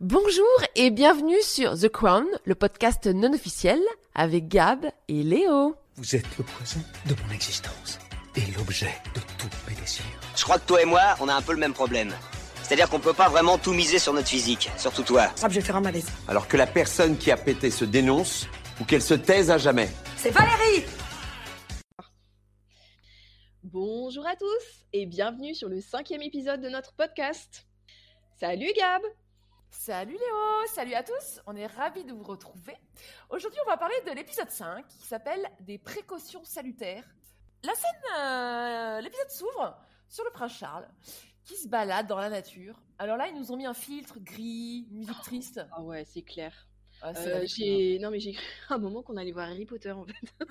Bonjour et bienvenue sur The Crown, le podcast non officiel avec Gab et Léo. Vous êtes le poison de mon existence et l'objet de tous mes désirs. Je crois que toi et moi, on a un peu le même problème. C'est-à-dire qu'on peut pas vraiment tout miser sur notre physique, surtout toi. Ah, je vais faire un malaise. Alors que la personne qui a pété se dénonce ou qu'elle se taise à jamais. C'est Valérie Bonjour à tous et bienvenue sur le cinquième épisode de notre podcast. Salut Gab Salut Léo, salut à tous, on est ravis de vous retrouver. Aujourd'hui on va parler de l'épisode 5 qui s'appelle Des précautions salutaires. La scène, euh, l'épisode s'ouvre sur le prince Charles qui se balade dans la nature. Alors là ils nous ont mis un filtre gris, musique triste. Ah ouais c'est clair. Ah, Euh, j'ai... Non mais j'ai cru à un moment qu'on allait voir Harry Potter en fait.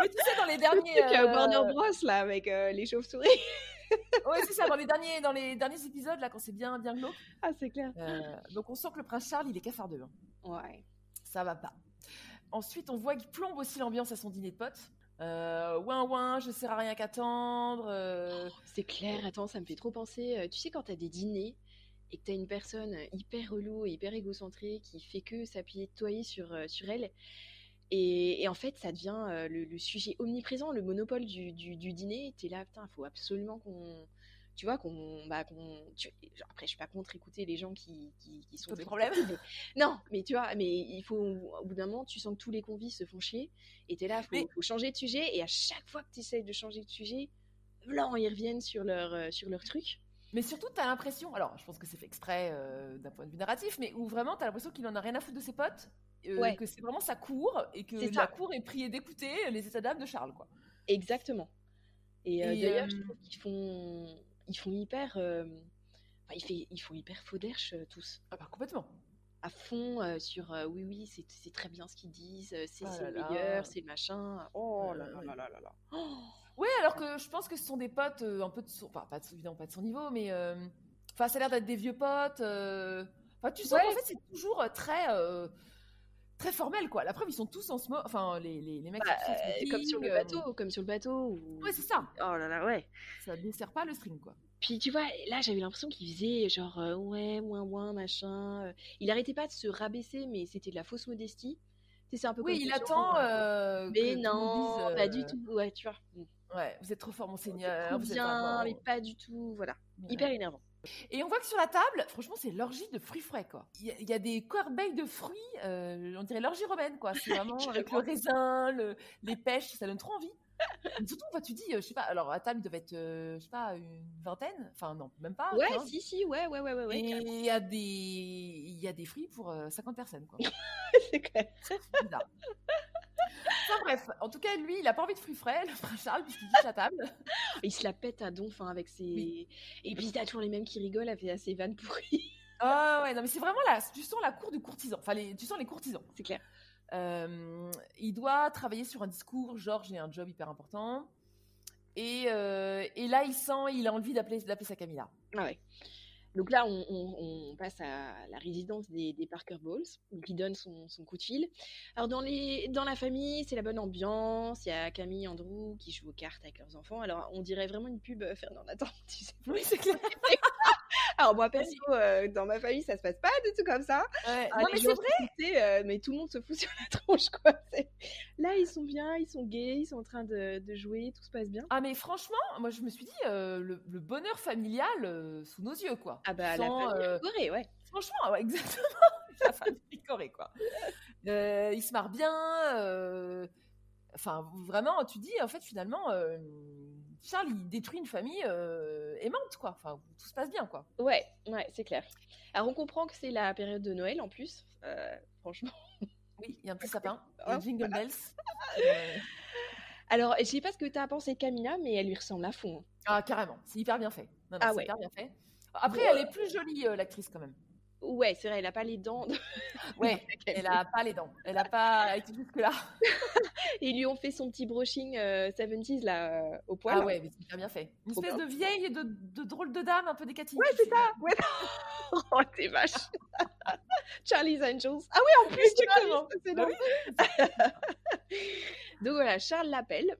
Oui, tu sais, dans les Le derniers. euh, Warner Bros là avec euh, les chauves-souris. Ouais, c'est ça, dans les derniers, dans les derniers épisodes, là, quand c'est bien, bien glauque. Ah c'est clair. Euh, donc on sent que le prince Charles, il est cafardeux. hein. Ouais. Ça va pas. Ensuite, on voit qu'il plombe aussi l'ambiance à son dîner de potes. Euh, ouin ouin, je sers à rien qu'attendre. euh, C'est clair, attends, ça me fait trop penser. euh, tu sais, quand t'as des dîners et que t'as une personne hyper relou et hyper égocentrée qui fait que s'apitoyer sur, euh, sur elle. Et, et en fait, ça devient euh, le, le sujet omniprésent, le monopole du, du, du dîner. T'es là, putain, il faut absolument qu'on. Tu vois, qu'on. Bah, tu- Après, je suis pas contre écouter les gens qui, qui, qui sont. Frustrés, problèmes. mais- Non, mais tu vois, mais il faut. Au bout d'un moment, tu sens que tous les convives se font chier. Et t'es là, faut, Mais- faut changer de sujet. Et à chaque fois que tu essayes de changer de sujet, là, ils reviennent sur leur, euh, sur leur truc. Mais surtout, t'as l'impression, alors je pense que c'est fait exprès euh, d'un point de vue narratif, mais où vraiment t'as l'impression qu'il en a rien à foutre de ses potes, euh, Ouais. que c'est vraiment sa cour et que la cour est priée d'écouter les états d'âme de Charles, quoi. Exactement. Et, euh, Et, d'ailleurs, euh, je trouve qu'ils font, ils font hyper, euh, enfin, ils, fait- ils font hyper faux derche, euh, tous, Ah bah complètement. à fond euh, sur euh, oui oui c'est très bien ce qu'ils disent, euh, c'est là là. meilleur, c'est le machin. Oh là Euh, là ouais. là là là là. Oh. Ouais, alors que je pense que ce sont des potes euh, un peu de son, enfin pas de, évidemment pas de son niveau, mais euh, enfin ça a l'air d'être des vieux potes. euh, Enfin tu sens Ouais. qu'en fait c'est toujours euh, très euh, très formel quoi. La preuve ils sont tous en ce moment, enfin les, les, les mecs Bah, sont tous en euh, comme sur le euh, bateau, comme sur le bateau. où- Ouais c'est ça. Oh là là ouais. Ça ne dessert pas le string quoi. Puis tu vois, là j'avais l'impression qu'il faisait genre euh, ouais, moins moins machin. euh. Il arrêtait pas de se rabaisser, mais c'était de la fausse modestie. Tu sais, c'est un peu Oui comme il gens, attend. Mais non, pas du tout. Ouais, tu vois. Mm. Ouais, vous êtes trop fort, mon C'est seigneur. trop vous êtes bien, mais pas du tout. Voilà, Ouais. hyper énervant. Et on voit que sur la table, franchement, c'est l'orgie de fruits frais, quoi. Il y, a- il y a des corbeilles de fruits, euh, on dirait l'orgie romaine, quoi. C'est vraiment avec le raisin, le- les pêches, ça donne trop envie. Surtout, tu dis, euh, je sais pas, alors à table, il devait être, euh, je sais pas, une vingtaine, enfin non, même pas. Ouais, 15. si, si, ouais, ouais, ouais, ouais. ouais, Et il y a des, il y a des fruits pour euh, 50 personnes, quoi. C'est clair. C'est bizarre. Enfin bref, en tout cas, lui, il a pas envie de fruits frais, le prince Charles, puisqu'il touche la table. Il se la pète à donf hein, avec ses. Oui. Et puis t'as toujours les mêmes qui rigolent avec ses vannes pourries. Ah ouais, non, mais c'est vraiment là, tu sens la cour du courtisan, enfin, les, tu sens les courtisans. C'est clair. Euh, il doit travailler sur un discours, genre j'ai un job hyper important. Et, euh, et là, il sent, il a envie d'appeler d'appeler sa Camilla. Ah ouais. Donc là, on, on- on passe à la résidence des, des Parker Bowles, donc il donne son, son coup de fil. Alors dans, les, dans la famille, c'est la bonne ambiance, il y a Camille et Andrew qui jouent aux cartes avec leurs enfants. Alors on dirait vraiment une pub euh, Fernand Nathan, tu sais. Oui, c'est clair. Alors moi perso, euh, dans ma famille, ça se passe pas du tout comme ça. Ouais. Ah, non, mais c'est vrai. euh, mais tout le monde se fout sur la tronche, quoi. Ils sont bien, ils sont gays, ils sont en train de, de jouer, tout se passe bien. Ah, mais franchement, moi, je me suis dit, euh, le, le bonheur familial euh, sous nos yeux, quoi. Ah bah, Tu la famille euh, Corée, ouais. Franchement, ouais, exactement. la famille picorée, quoi. Euh, il se marre bien. Enfin, vraiment, tu dis, en fait, finalement, Charles, il détruit une famille euh, aimante, quoi. Enfin, tout se passe bien, quoi. Ouais, ouais, c'est clair. Alors, on comprend que c'est la période de Noël en plus. Euh, franchement. Oui, il y a un petit sapin, Oh, les jingle bells. Alors, je sais pas ce que tu as pensé de Camilla, mais elle lui ressemble à fond. hein. Ah, carrément, c'est hyper bien fait. Non, non, Ah c'est ouais. hyper bien fait. Après, elle est plus jolie, euh, l'actrice, quand même. Ouais, c'est vrai, elle a pas les dents. de- Ouais, elle a pas les dents. Elle a pas été jusque-là. Ils lui ont fait son petit brushing euh, 70s là euh, au poil. Ah ouais, mais c'est bien fait. Une Trop espèce bien. de vieille et de, de drôle de dame, un peu décatine. Ouais, c'est ça. Ouais. oh, t'es vache. Charlie's Angels. Ah oui, en plus, Exactement. C'est Bah. Donc voilà, Charles l'appelle.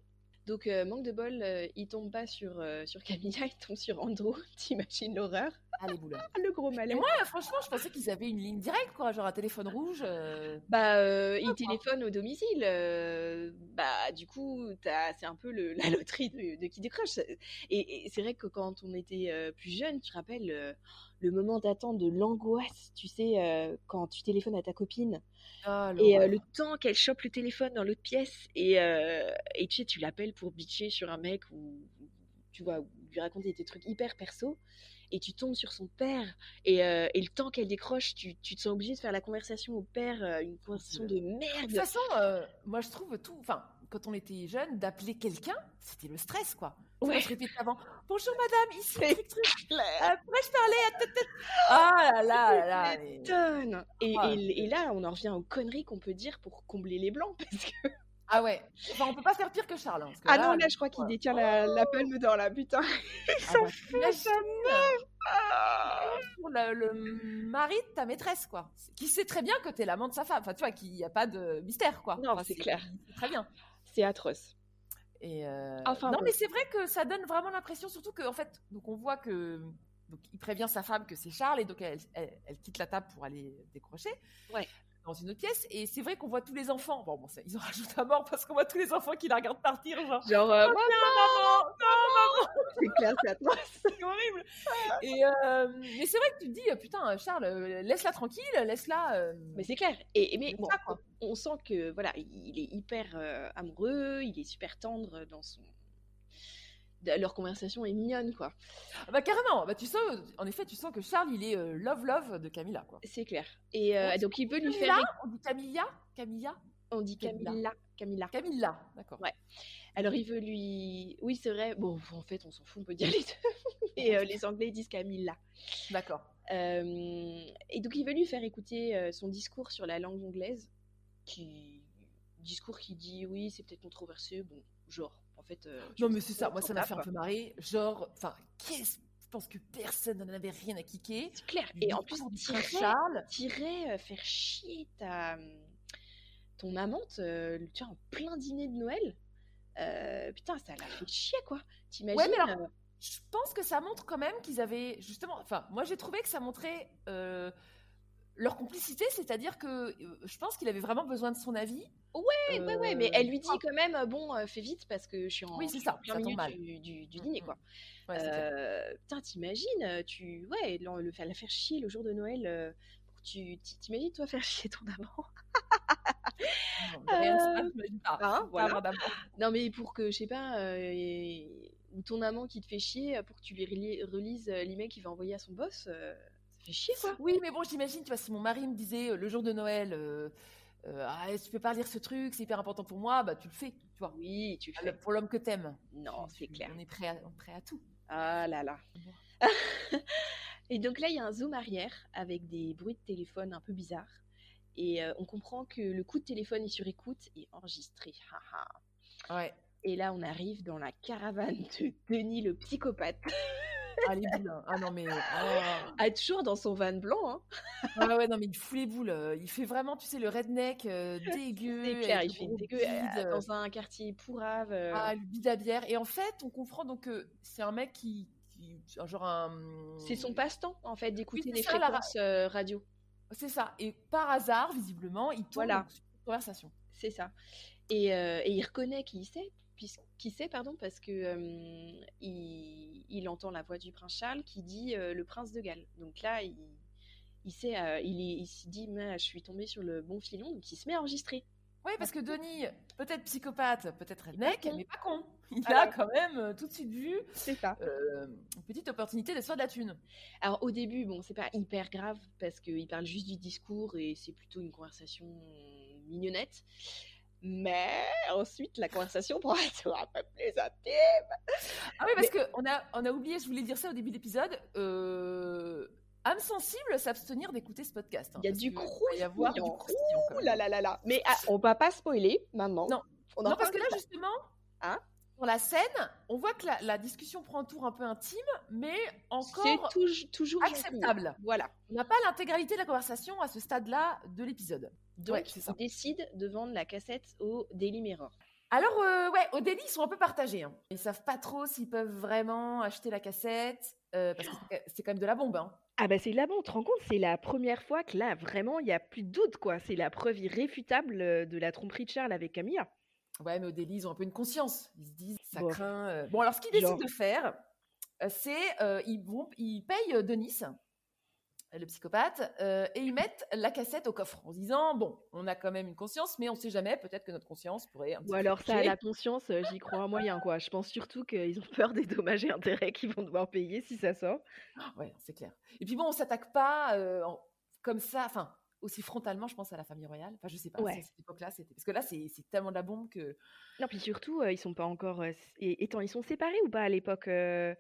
Donc, euh, manque de bol, euh, il tombe pas sur, euh, sur Camilla, il tombe sur Andrew. T'imagines l'horreur? Ah, Le gros Et malaise. moi, franchement, je pensais qu'ils avaient une ligne directe, quoi, genre un téléphone rouge. euh. Bah, euh, il quoi. téléphone au domicile. euh, bah, du coup, t'as- c'est un peu le- la loterie de, de qui décroche. Et, et c'est vrai que quand on était euh, plus jeune, tu te rappelles euh, le moment d'attente de l'angoisse, tu sais, euh, quand tu téléphones à ta copine Oh, et euh, le temps qu'elle chope le téléphone dans l'autre pièce et, euh, et tu sais, tu l'appelles pour bitcher sur un mec ou tu vois, ou lui raconter des trucs hyper perso et tu tombes sur son père et, euh, et le temps qu'elle décroche, tu, tu te sens obligé de faire la conversation au père, une conversation de De toute merde. façon, moi, je trouve tout. Enfin, quand on était jeune, d'appeler quelqu'un, c'était le stress, quoi. Ouais. Moi, je répétais avant Bonjour madame, ici, clair. Euh, Pourrais-je parler à tête, tête Ah là là là mais- m'étonnes. Et, Ah, et- et là, on en revient aux conneries qu'on peut dire pour combler les blancs. Parce que... Ah ouais. Enfin, on peut pas faire pire que Charles. hein, parce que Ah non, là, je crois qu'il ouais. détient la, la palme d'or, là, putain. Ah bah, t'imagines, pour le, le mari de ta maîtresse, quoi. Qui sait très bien que t'es l'amant de sa femme. Enfin, tu vois, qu'il n'y a pas de mystère, quoi. Non, Enfin, c'est clair. Très bien. C'est atroce. Et euh, Enfin, non, bon. mais c'est vrai que ça donne vraiment l'impression, surtout que en fait, donc on voit que donc il prévient sa femme que c'est Charles et donc elle, elle- elle quitte la table pour aller décrocher Ouais. Dans une autre pièce. Et c'est vrai qu'on voit tous les enfants. Bon, bon, ça, ils en rajoutent à mort parce qu'on voit tous les enfants qui la regardent partir, genre. Genre, euh, Oh, maman, non, c'est clair, c'est c'est horrible. Et euh, mais c'est vrai que tu te dis, euh, putain, Charles, euh, laisse-la tranquille, laisse-la. euh, Mais c'est clair. Et, et mais bon, ça, on sent que voilà, il est hyper amoureux, il est super tendre dans son. Leur conversation est mignonne, quoi. Ah Bah carrément. Bah tu sens, en effet, tu sens que Charles, il est euh, love love de Camilla, quoi. C'est clair. Et euh, donc il veut lui Camilla, faire? on dit Camilla, Camilla, On dit Camilla. Camilla. Camilla. D'accord. Ouais. Alors il veut lui. Oui, c'est vrai. Bon, en fait, on s'en fout, on peut dire les deux. Et euh, les Anglais disent Camilla. D'accord. Euh, et donc il veut lui faire écouter son discours sur la langue anglaise, qui discours qui dit oui c'est peut-être controversé, bon genre en fait. euh, Non mais c'est ça, moi ça m'a fait un peu marrer. Genre, enfin, qu'est-ce Je pense que personne n'en avait rien à kicker. C'est clair. Et en plus prince Charles. t'irais, euh, faire chier ta ton amante, euh, tu vois en plein dîner de Noël. Euh, putain ça l'a fait chier quoi. T'imagines Ouais, mais alors, euh, Je pense que ça montre quand même qu'ils avaient justement. Enfin, moi j'ai trouvé que ça montrait euh, leur complicité, c'est-à-dire que euh, je pense qu'il avait vraiment besoin de son avis. Ouais, ouais, ouais, mais Euh, elle lui dit quand même, euh, bon, euh, fais vite parce que je suis en, Oui, c'est ça, mal. du, du- du Mm, dîner, mm. quoi. Ouais. Euh, putain, t'imagines, euh, tu, ouais, le, la faire chier le jour de Noël, euh, tu, t'i- t'imagines toi faire chier ton amant? Non, mais euh, hein, pour que, je sais pas, euh, et- ton amant qui te fait chier, euh, pour que tu lui relis- relises euh, l'email qu'il va envoyer à son boss, euh, fait chier, quoi. Oui, mais bon, j'imagine, tu vois, si mon mari me disait euh, le jour de Noël, euh, euh, ah, tu peux pas lire ce truc, c'est hyper important pour moi, bah tu le fais, tu vois. Oui, tu le Ah, fais. Pour l'homme que t'aimes. Non, c'est clair. On est prêt à, on est prêt à tout. Ah là là. Et donc là, il y a un zoom arrière avec des bruits de téléphone un peu bizarres. Et on comprend que le coup de téléphone est sur écoute et enregistré. Ouais. et là, on arrive dans la caravane de Denis le psychopathe. Ah, les boules. hein. Ah non, mais. oh. Ah, toujours dans son van blanc. Hein. Ouais, ouais, non, mais il fout les boules. euh, Il fait vraiment, tu sais, le redneck euh, dégueu. C'est clair, il fait dégueu bide, euh, dans un quartier pourrave. euh. Ah, le bide à bière. Et en fait, on comprend donc que c'est un mec qui. qui- genre un. C'est son passe-temps, en fait, d'écouter des ça, la ra- fréquences euh, radio. C'est ça. Et par hasard, visiblement, il tombe Voilà. sur cette conversation. C'est ça. Et, euh, et il reconnaît qui c'est, puisqu'- qui c'est, pardon, parce que euh, il, il entend la voix du prince Charles qui dit euh, le prince de Galles. Donc là, il, il sait, euh, il, se dit, je suis tombé sur le bon filon, donc il se met à enregistrer. Oui, parce que Denis, peut-être psychopathe, peut-être redneck, mais pas con. Il Ah a ouais. quand même tout de suite vu C'est ça. une petite opportunité faire de la thune. Alors au début, bon, c'est pas hyper grave parce qu'il parle juste du discours et c'est plutôt une conversation mignonnette. Mais ensuite, la conversation prend un tour un peu plus intime. Ah oui, parce que on a, on a oublié, je voulais dire ça au début de l'épisode. Euh, âme sensible, s'abstenir d'écouter ce podcast. hein, Il y a du va y avoir du croustillant. croustillant, Ouh là là là là. Mais ah, on va pas spoiler maintenant. Non. On en Non, parce que là, justement, Hein? sur la scène, on voit que la, la discussion prend un tour un peu intime, mais encore touj- toujours acceptable. Voilà. On n'a pas l'intégralité de la conversation à ce stade-là de l'épisode. Donc, Ouais, c'est ça. il décide de vendre la cassette au Daily Mirror. Alors, euh, ouais, au délit, ils sont un peu partagés. Hein. Ils savent pas trop s'ils peuvent vraiment acheter la cassette, euh, parce que c'est- quand même de la bombe. Hein. Ah bah c'est là-bas, on te rend compte, c'est la première fois que là, vraiment, il n'y a plus de doute, quoi. C'est la preuve irréfutable euh, de la tromperie de Charles avec Camilla. Ouais, mais au délit, ils ont un peu une conscience. Ils se disent, ça Bof. craint. euh. Bon, alors, ce qu'ils décident Genre. de faire, c'est euh, ils, vont, ils payent Denis, le psychopathe, euh, et ils mettent la cassette au coffre en se disant, bon, on a quand même une conscience, mais on sait jamais, peut-être que notre conscience pourrait un petit Ou alors ça, la conscience, euh, j'y crois un moyen, quoi. Je pense surtout qu'ils ont peur des dommages et intérêts qu'ils vont devoir payer si ça sort. Ouais, c'est clair. Et puis bon, on s'attaque pas euh, en- comme ça, enfin, aussi frontalement, je pense à la famille royale. Enfin, je sais pas, Ouais. à cette époque-là, c'était. Parce que là, c'est c'est tellement de la bombe que. Non, puis surtout, euh, ils sont pas encore... euh, étant, ils sont séparés ou pas à l'époque, euh,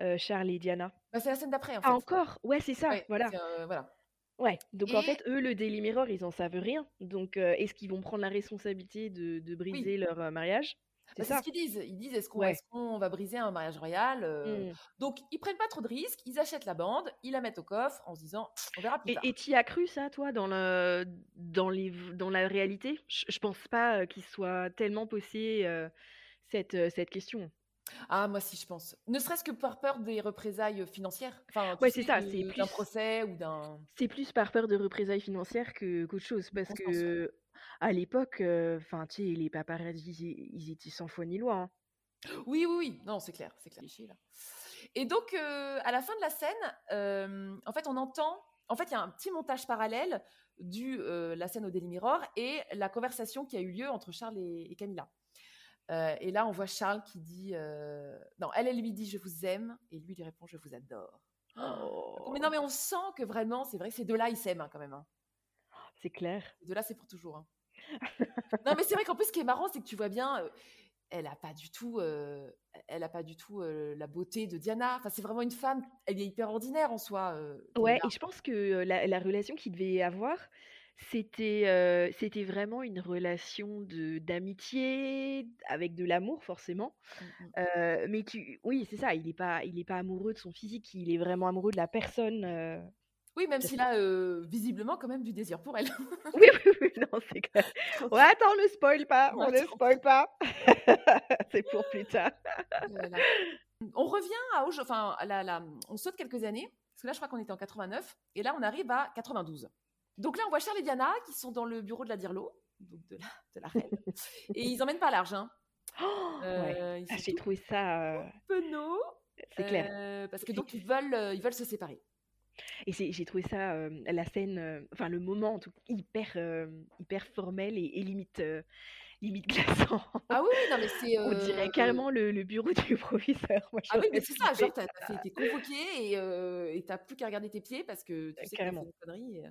euh, Charles et Diana Bah, c'est la scène d'après, en fait. Ah, encore? Ouais, c'est ça, Ouais, voilà. euh, voilà. Ouais, donc en fait, eux, le Daily Mirror, ils en savent rien. Donc, euh, est-ce qu'ils vont prendre la responsabilité de, de briser leur euh, mariage? C'est Bah, ce qu'ils disent. Ils disent est-ce qu'on Ouais. va briser un mariage royal euh, Mm. Donc, ils prennent pas trop de risques. Ils achètent la bande, ils la mettent au coffre en se disant on verra plus tard. et t'y as cru ça, toi, dans, le, dans, les, v- dans la réalité? Je, je pense pas qu'il soit tellement posé euh, cette, cette question. Ah, moi, si, je pense. Ne serait-ce que par peur des représailles financières. Enfin, Ouais, c'est ça, c'est D'un plus- procès ou d'un. C'est plus par peur de représailles financières que, qu'autre chose. Parce que à l'époque, enfin, tu sais, les paparazzis, ils, étaient sans foi ni loi. hein. Oui, oui, oui. Non, c'est clair, c'est clair. Et donc, euh, à la fin de la scène, euh, en fait, on entend. En fait, il y a un petit montage parallèle du euh, la scène au Daily Mirror et la conversation qui a eu lieu entre Charles et, et Camilla. Euh, et là, on voit Charles qui dit euh, non, elle, elle lui dit je vous aime et lui lui répond je vous adore. Oh, Mais non, mais on sent que vraiment, c'est vrai, ces deux-là, ils s'aiment hein, quand même. hein. c'est clair. Ces deux-là, c'est pour toujours. hein. non, mais c'est vrai qu'en plus, ce qui est marrant, c'est que tu vois bien, euh, elle a pas du tout, elle a pas du tout euh, la beauté de Diana. Enfin, c'est vraiment une femme, elle est hyper ordinaire en soi. Ouais, et je pense que la, la relation qu'il devait avoir, c'était euh, c'était vraiment une relation de d'amitié avec de l'amour forcément. Mm, mm. Euh, mais tu, oui, c'est ça. Il est pas il est pas amoureux de son physique. Il est vraiment amoureux de la personne. euh. Oui, même s'il a visiblement quand même du désir pour elle. Oui, oui, oui, non, c'est clair. Ouais, attends, on ne spoil pas, on ne spoil pas. c'est pour plus tard. Voilà. On revient à, enfin, à la, la- on saute quelques années, parce que là, je crois qu'on était en 89, et là, on arrive à 92. Donc là, on voit Charles et Diana qui sont dans le bureau de la Dirlo, donc de la, de la reine, et ils emmènent pas l'argent. Oh, ouais. ils Ah, J'ai trouvé ça, euh, penauds, c'est clair. euh, parce que donc ils veulent, euh, ils veulent se séparer. Et j'ai trouvé ça, euh, la scène, euh, enfin le moment en tout hyper, euh, hyper formel et, et limite, euh, limite glaçant. Ah oui, non mais c'est. On dirait euh, carrément le, le bureau du proviseur. Moi, Ah oui, mais c'est ça, genre t'as t'es convoqué et euh, t'as plus qu'à regarder tes pieds parce que tu sais que t'as fait Carrément. conneries. et, euh.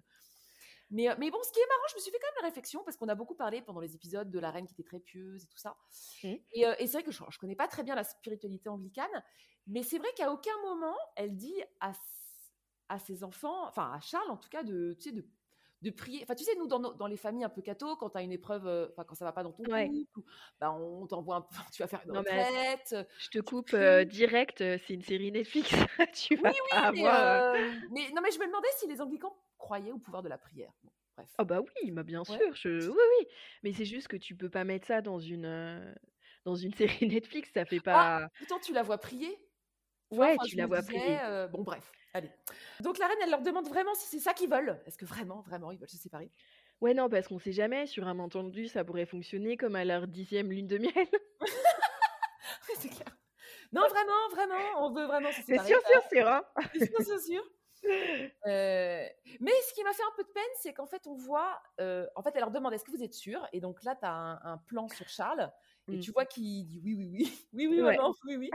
Mais, euh, mais bon, ce qui est marrant, je me suis fait quand même la réflexion parce qu'on a beaucoup parlé pendant les épisodes de la reine qui était très pieuse et tout ça. Et, euh, et c'est vrai que je, je connais pas très bien la spiritualité anglicane, mais c'est vrai qu'à aucun moment elle dit à, à ses enfants, enfin à Charles en tout cas, de, tu sais, de, de prier. Enfin, tu sais, nous, dans, nos- dans les familles un peu catho, quand tu as une épreuve, euh, enfin, quand ça va pas dans ton Ouais. couple, ou- bah, on t'envoie un peu, tu vas faire une Non, mais retraite. Je te coupe euh, direct, euh, c'est une série Netflix. tu vas pas Mais, avoir. euh, euh, mais non, mais je me demandais si les anglicans croyaient au pouvoir de la prière. Bon, bref. Oh bah oui, bah bien Ouais. sûr. Je... Oui, oui. Mais c'est juste que tu peux pas mettre ça dans une, euh, dans une série Netflix. Ça fait pas. Pourtant, tu la vois prier? Ouais, enfin, tu la vois disais, euh, bon, bref, allez. Donc la reine, elle leur demande vraiment si c'est ça qu'ils veulent. Est-ce que vraiment, vraiment, ils veulent se séparer? Ouais, non, parce qu'on sait jamais. Sur un malentendu, ça pourrait fonctionner comme à leur dixième lune de miel. C'est clair. Non, vraiment, vraiment, on veut vraiment se C'est séparer. sûr, sûr, sûr. Hein C'est sûr, c'est sûr. Euh, mais ce qui m'a fait un peu de peine, c'est qu'en fait, on voit, euh, en fait, elle leur demande est-ce que vous êtes sûr Et donc là, tu as un, un plan sur Charles, et Mm. tu vois qu'il dit oui, oui, oui, oui, oui, Ouais. oui, oui.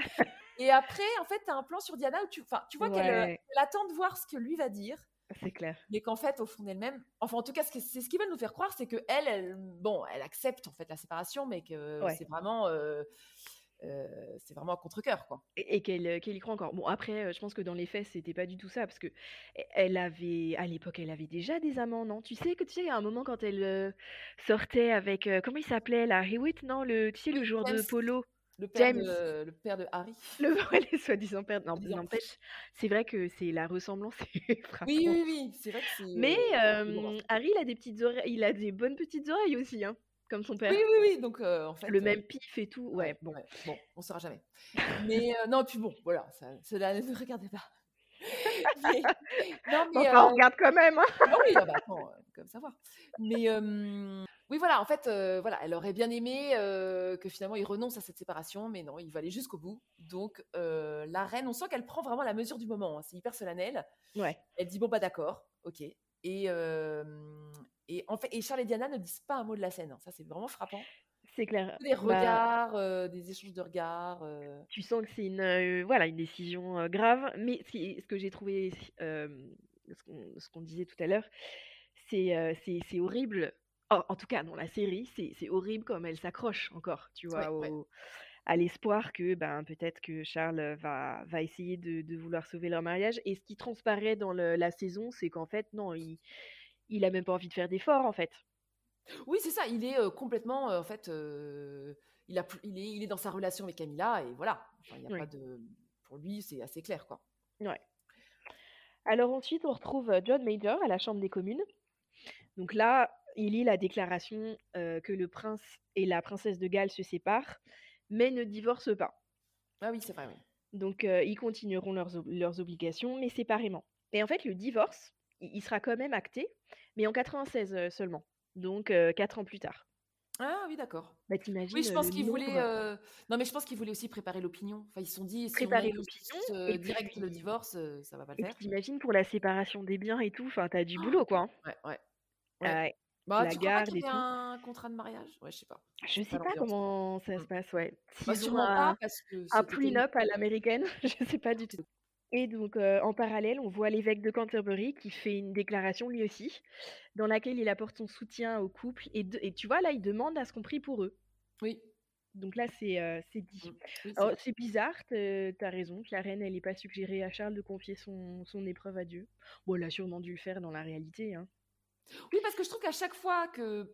Et après, en fait, tu as un plan sur Diana où tu, tu vois qu'elle euh, elle attend de voir ce que lui va dire, C'est clair. mais qu'en fait, au fond d'elle-même, enfin, en tout cas, c'est ce qu'ils veulent nous faire croire, c'est que elle, elle, bon, elle accepte en fait la séparation, mais que Ouais. c'est vraiment, euh, euh, c'est vraiment un contre-cœur, quoi. Et, et qu'elle y croit encore. Bon, après, je pense que dans les faits, c'était pas du tout ça, parce que e- elle avait, à l'époque, elle avait déjà des amants, non? Tu sais que tu sais, à un moment quand elle euh, sortait avec, comment il s'appelait là, Hewitt, non? Le, tu sais, le joueur de polo, Le père, James. de, le père de Harry. le ouais, les soi-disant père. Non, n'empêche, c'est vrai que c'est la ressemblance est frappante. Oui, oui, oui, c'est vrai que c'est. Mais euh. Harry, il a des petites oreilles, il a des bonnes petites oreilles aussi, hein. comme son père. Oui, oui, oui. Donc, euh, en fait. Le euh, même pif et tout. Ouais, bon. Bon, on saura jamais. Mais non, puis bon, voilà, ça, cela ne regardez pas. Mais- non, mais. Enfin, on regarde quand même. hein. ah oui, ah bah, euh, comme savoir. Mais oui, voilà, en fait, euh, voilà, elle aurait bien aimé euh, que finalement il renonce à cette séparation, mais non, il va aller jusqu'au bout. Donc, euh, la reine, on sent qu'elle prend vraiment la mesure du moment. hein, c'est hyper solennel. Ouais. Elle dit bon bah d'accord, ok. Et et en fait, et Charles et Diana ne disent pas un mot de la scène. hein, Ça, c'est vraiment frappant. C'est clair. Des Bah, regards, euh, des échanges de regards. euh, tu sens que c'est une, euh, voilà, une décision grave. Mais ce que j'ai trouvé, ce qu'on disait tout à l'heure, c'est c'est horrible. En, en tout cas, dans la série, c'est horrible comme elle s'accroche encore, tu vois, Ouais, ouais. au- à l'espoir que ben, peut-être que Charles va, va essayer de, de vouloir sauver leur mariage. Et ce qui transparaît dans le- la saison, c'est qu'en fait, non, il, il a même pas envie de faire d'efforts, en fait. Oui, c'est ça. Il est euh, complètement, euh, en fait, euh, il, a, il, est, il est dans sa relation avec Camilla et voilà. Enfin, y a pas de, pour lui, c'est assez clair, quoi. Ouais. Alors ensuite, on retrouve euh, John Major à la Chambre des communes. Donc là, il lit la déclaration euh, que le prince et la princesse de Galles se séparent, mais ne divorcent pas. Ah oui, c'est vrai, oui. Donc euh, ils continueront leurs, ob- leurs obligations, mais séparément. Et en fait, le divorce, il sera quand même acté, mais en 96 euh, seulement. Donc euh, quatre ans plus tard. Ah oui, d'accord. Bah t'imagines Oui, je pense le qu'il voulait. nombre- euh, Non, mais je pense qu'il voulait aussi préparer l'opinion. Enfin, ils se sont dit, si Préparer l'opinion, euh, et direct puis- le divorce, euh, ça va pas le Et faire. t'imagines pour la séparation des biens et tout, enfin t'as du Oh, boulot quoi. hein. Ouais, ouais. Ouais. Bah, la tu crois pas garde y et tout. un contrat de mariage? Ouais, je sais pas. Je sais pas comment ça se Mm. passe, ouais. Bah, sûrement un- pas parce que un prenup à l'américaine, je sais pas du tout. Et donc, euh, en parallèle, on voit l'évêque de Canterbury qui fait une déclaration lui aussi, dans laquelle il apporte son soutien au couple. Et, de- et tu vois, là, il demande à ce qu'on prie pour eux. Oui. Donc là, c'est euh, c'est dit. Mm. Oui, c'est Alors, vrai. c'est bizarre, t'as t'as raison, que la reine, elle n'ait pas suggéré à Charles de confier son, son épreuve à Dieu. Bon, elle a sûrement dû le faire dans la réalité. Hein. Oui, parce que je trouve qu'à chaque fois que.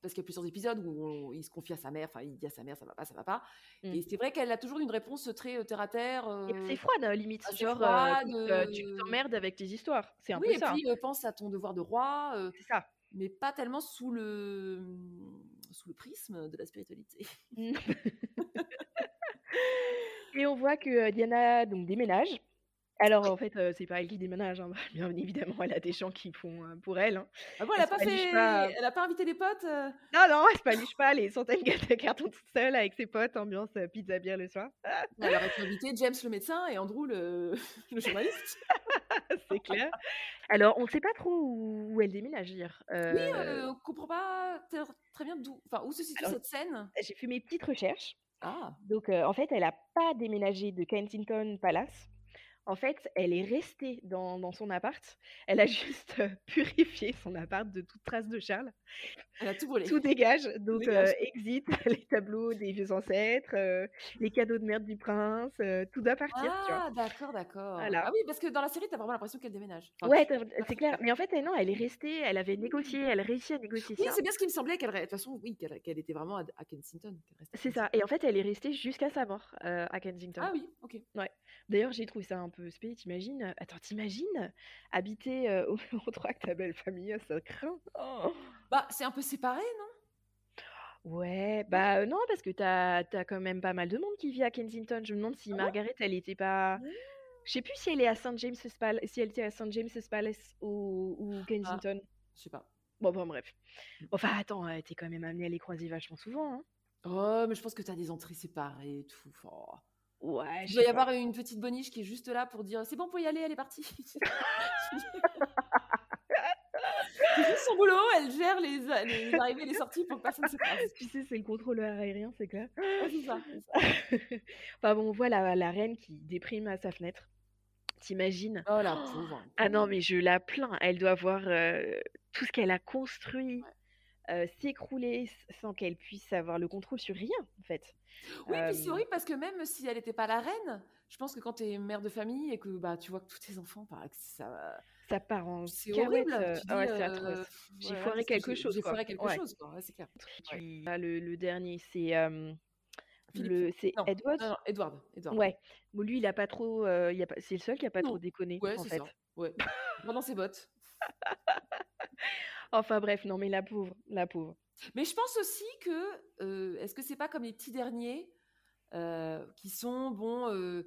Parce qu'il y a plusieurs épisodes où on- il se confie à sa mère, enfin, il dit à sa mère, ça va pas, ça va pas. Mm. Et c'est vrai qu'elle a toujours une réponse très euh, terre à terre. Et euh, c'est froide, hein, limite. Genre, froide, euh, tu euh, t'emmerdes avec tes histoires. C'est un Oui, peu et ça. hein. puis euh, pense à ton devoir de roi, euh, C'est ça. mais pas tellement sous le sous le prisme de la spiritualité. Et on voit que Diana donc déménage. Alors en fait, euh, c'est pas elle qui déménage, hein. bien évidemment, elle a des gens qui font euh, pour elle. hein. Ah bon, elle Elle a pas fait, elle a pas invité les potes. euh Non, non, elle se paliche pas les centaines de cartons toute seule avec ses potes, ambiance euh, pizza bière le soir. Elle aurait pu inviter James le médecin et Andrew le, le journaliste. c'est clair. Alors on sait pas trop où, où elle déménage. Oui, Euh, euh, on comprend pas très, bien d'où, enfin où se situe Alors- cette scène. J'ai fait mes petites recherches. Ah, Donc euh, en fait, elle a pas déménagé de Kensington Palace. En fait, elle est restée dans, dans son appart. Elle a juste euh, purifié son appart de toute trace de Charles. elle a tout brûlé. Tout dégage. Donc, dégage. euh, exit les tableaux des vieux ancêtres, euh, les cadeaux de merde du prince, tout doit partir. Ah, d'accord, d'accord. Voilà. Ah oui, parce que dans la série, t'as vraiment l'impression qu'elle déménage. Enfin, Ouais, c'est clair. Mais en fait, elle, non, elle est restée, elle avait négocié, elle a réussi à négocier Oui, ça. c'est bien ce qui me semblait qu'elle, de toute façon, oui, qu'elle, était vraiment à, à Kensington. C'est ça. Et en fait, elle est restée jusqu'à sa mort à Kensington. Ah oui, ok. D'ailleurs, j'ai trouvé ça un peu spé, t'imagines? Attends, t'imagines? Habiter euh, au même endroit que ta belle famille Ça craint. Oh. Bah, c'est un peu séparé, non? Ouais, bah euh, non, parce que t'as as quand même pas mal de monde qui vit à Kensington. Je me demande si Ah Margaret, elle était pas. Mmh. Je sais plus si elle est à St. James's Palace, si elle était à St. James's Palace ou, ou Kensington. Je sais pas. Bon, bon, bref. Mmh. Enfin, attends, euh, t'es quand même amené à les croiser vachement souvent, hein. Oh, mais je pense que t'as des entrées séparées et tout. Oh. Ouais, Il doit y pas. avoir une petite boniche qui est juste là pour dire c'est bon, pour y aller, elle est partie. C'est juste son boulot, elle gère les, les arrivées et les sorties pour que personne ne se passe. Tu sais, c'est le contrôleur aérien, c'est clair. Ouais, c'est ça, enfin bon, voilà la reine qui déprime à sa fenêtre. T'imagines? Oh la pauvre. Ah non, mais je la plains. Elle doit voir euh, tout ce qu'elle a construit euh, s'écrouler sans qu'elle puisse avoir le contrôle sur rien, en fait. Oui, puis c'est Euh, horrible parce que même si elle n'était pas la reine, je pense que quand tu es mère de famille et que bah, tu vois que tous tes enfants, par ça, Ça part en c'est horrible. euh, Tu ah ouais, dis, c'est euh, atroce. J'ai voilà, foiré quelque chose, J'ai foiré quelque Ouais. chose, c'est clair. Tu- Ah, le, le dernier, c'est euh, le, c'est Edward? non, non, Edward. Edward. Ouais. Bon, lui, il a pas trop. euh, il a pas... C'est le seul qui a pas Non. trop déconné, Ouais, en c'est fait. ça. Ouais. Dans ses bottes. Enfin bref, non, mais la pauvre, la pauvre. Mais je pense aussi que, euh, est-ce que c'est pas comme les petits derniers euh, qui sont, bon, euh,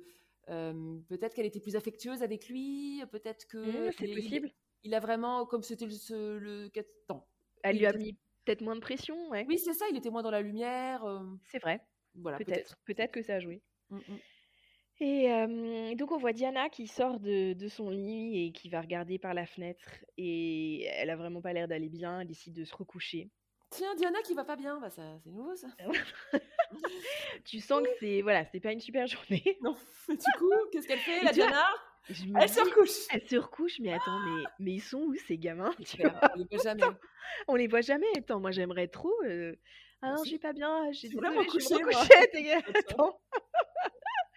peut-être qu'elle était plus affectueuse avec lui, peut-être que. Mmh, c'est possible. Il a vraiment, comme c'était le. ce- le non. Elle lui a mis peut-être moins de pression, ouais. Oui, c'est ça, il était moins dans la lumière. C'est vrai. voilà, Peut-être. Peut-être que ça a joué. Mm, mm. Et euh, donc on voit Diana qui sort de, de son lit et qui va regarder par la fenêtre et elle a vraiment pas l'air d'aller bien, elle décide de se recoucher. Tiens, Diana qui va pas bien, bah ça, c'est nouveau ça. Tu sens que c'est voilà, c'est pas une super journée. Non. du coup, qu'est-ce qu'elle fait, Et la vois, Diana? Elle se recouche. elle se recouche, mais attends, mais, mais ils sont où ces gamins tu vois? on les voit jamais. On les voit jamais. Attends, moi j'aimerais trop. euh, Ah Moi non, je vais pas bien, j'ai me désolée, je me recoucher, moi. recoucher, t'es gars. Attends.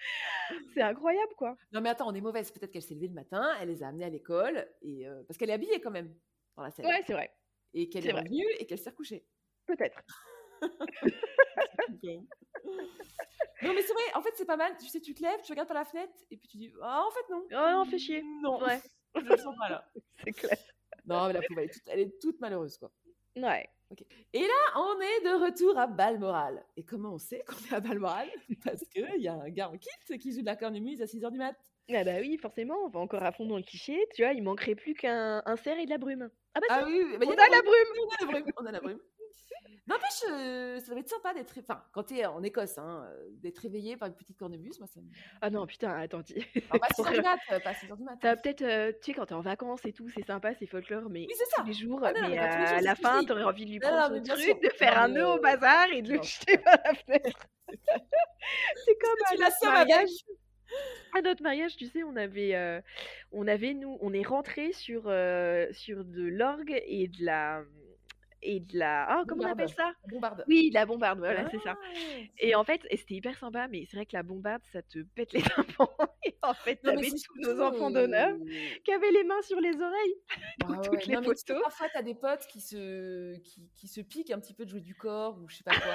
C'est incroyable quoi. Non mais attends, on est mauvaise. Peut-être qu'elle s'est levée le matin, elle les a amenés à l'école, et euh, parce qu'elle est habillée quand même dans la scène. Ouais, c'est vrai. Et qu'elle est vrai. revenue et qu'elle s'est recouchée. Peut-être. Non mais c'est vrai, en fait c'est pas mal. Tu sais, tu te lèves, tu regardes par la fenêtre, et puis tu dis, ah en fait non. Oh non, fais chier. Non, Ouais, je le sens pas là. c'est clair. Non mais la pauvre, elle est toute, elle est toute malheureuse quoi. Ouais. Là, on est de retour à Balmoral. Et comment on sait qu'on est à Balmoral? Parce qu'il y a un gars en kit qui joue de la cornemuse à 6h du mat. Ah bah oui, forcément, on va encore à fond dans le cliché. Tu vois, il manquerait plus qu'un un cerf et de la brume. Ah bah Ah oui, oui, bah, il y on a la brume. On a la brume. On a la brume. N'empêche, euh, ça doit être sympa d'être. Enfin, quand t'es en Écosse, hein, euh, d'être réveillé par une petite cornemuse, moi ça me. Ah non, putain, attends. tu- Alors, pas 6h du mat, euh, pas 6h du mat. T'as peut-être, euh, tu sais, quand t'es en vacances et tout, c'est sympa, c'est folklore, mais Oui, tous les jours, Ah non, mais jours, à la fin, dis. t'aurais envie de lui prendre non, son truc, sûr. de faire un nœud au bazar et de le jeter par la fenêtre. c'est comme Tu à notre mariage. À notre mariage, tu sais, on avait, euh, on avait nous, on est rentré sur sur de l'orgue et de la et de la ah comment on appelle ça? Bombarde. Oui, de la bombarde, voilà, c'est ça. Ah. Et en fait, et c'était hyper sympa, mais c'est vrai que la bombarde, ça te pète les tympans. Et en fait, t'avais tous nos enfants d'honneur qui avaient les mains sur les oreilles Ah pour ouais, toutes les non, mais photos. parfois, t'as des potes qui se, qui, qui se piquent un petit peu de jouer du corps ou je sais pas quoi.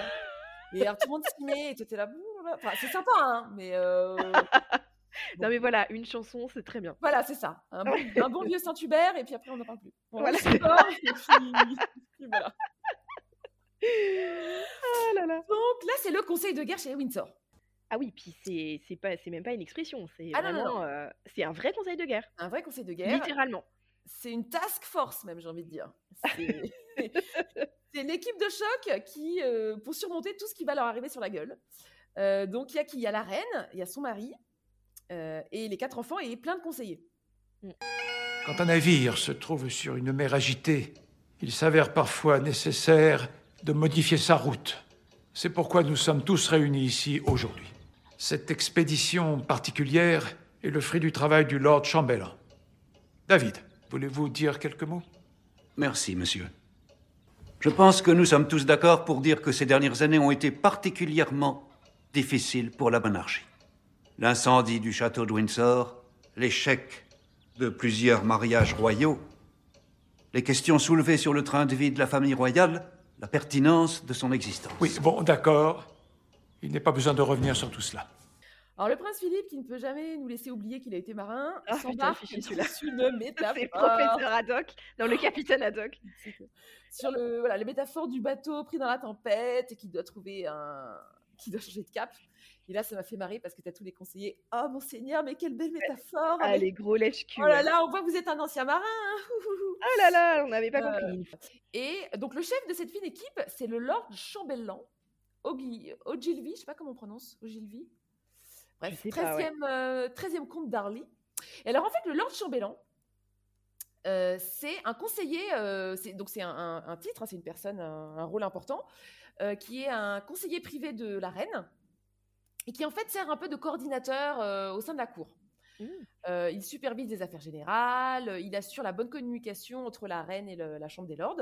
et alors, tout le monde s'y met et t'es là. Enfin, c'est sympa, hein, mais. euh, Bon. Non mais voilà, une chanson, c'est très bien. Voilà, c'est ça. Un bon, un bon vieux Saint-Hubert et puis après, on n'en parle plus. Bon, Voilà. Puis- voilà. Ah là là. Donc là, c'est le conseil de guerre chez Windsor. Ah oui, puis c'est c'est pas c'est même pas une expression, c'est Ah non, non, vraiment euh, c'est un vrai conseil de guerre, Un vrai conseil de guerre. littéralement. C'est une task force, même, j'ai envie de dire. C'est c'est l'équipe de choc qui, euh, pour surmonter tout ce qui va leur arriver sur la gueule. Euh, donc, il y a qui? Il y a la reine, il y a son mari, euh, et les quatre enfants, et plein de conseillers. Quand un navire se trouve sur une mer agitée, il s'avère parfois nécessaire de modifier sa route. C'est pourquoi nous sommes tous réunis ici aujourd'hui. Cette expédition particulière est le fruit du travail du Lord Chambellan. David, voulez-vous dire quelques mots? Merci, monsieur. Je pense que nous sommes tous d'accord pour dire que ces dernières années ont été particulièrement difficiles pour la monarchie. L'incendie du château de Windsor, l'échec de plusieurs mariages royaux, les questions soulevées sur le train de vie de la famille royale, la pertinence de son existence. Oui, bon, d'accord. Il n'est pas besoin de revenir sur tout cela. Alors, le prince Philippe, qui ne peut jamais nous laisser oublier qu'il a été marin, Ah, s'embarque une métaphore. C'est professeur Haddock, dans le capitaine Haddock. sur le, voilà, les métaphores du bateau pris dans la tempête et qui doit trouver un. qui doit changer de cap. Et là, ça m'a fait marrer parce que tu as tous les conseillers. Oh, monseigneur, mais quelle belle métaphore Ah les gros lèche-cul. Oh là là, on voit que vous êtes un ancien marin hein. Ah là là, on n'avait pas Euh, compris. Et donc, le chef de cette fine équipe, c'est le Lord Chambellan, Ogli- Ogilvy, je sais pas comment on prononce, Ogilvy. Bref, Je sais pas, ouais. 13e, euh, 13e comte d'Arly. Et alors, en fait, le Lord Chambellan, euh, c'est un conseiller, euh, donc c'est un, un- un titre, hein, c'est une personne, un, un rôle important, euh, qui est un conseiller privé de la reine et qui en fait sert un peu de coordinateur euh, au sein de la cour. Mmh. Euh, il supervise des affaires générales, il assure la bonne communication entre la reine et le- la Chambre des Lords.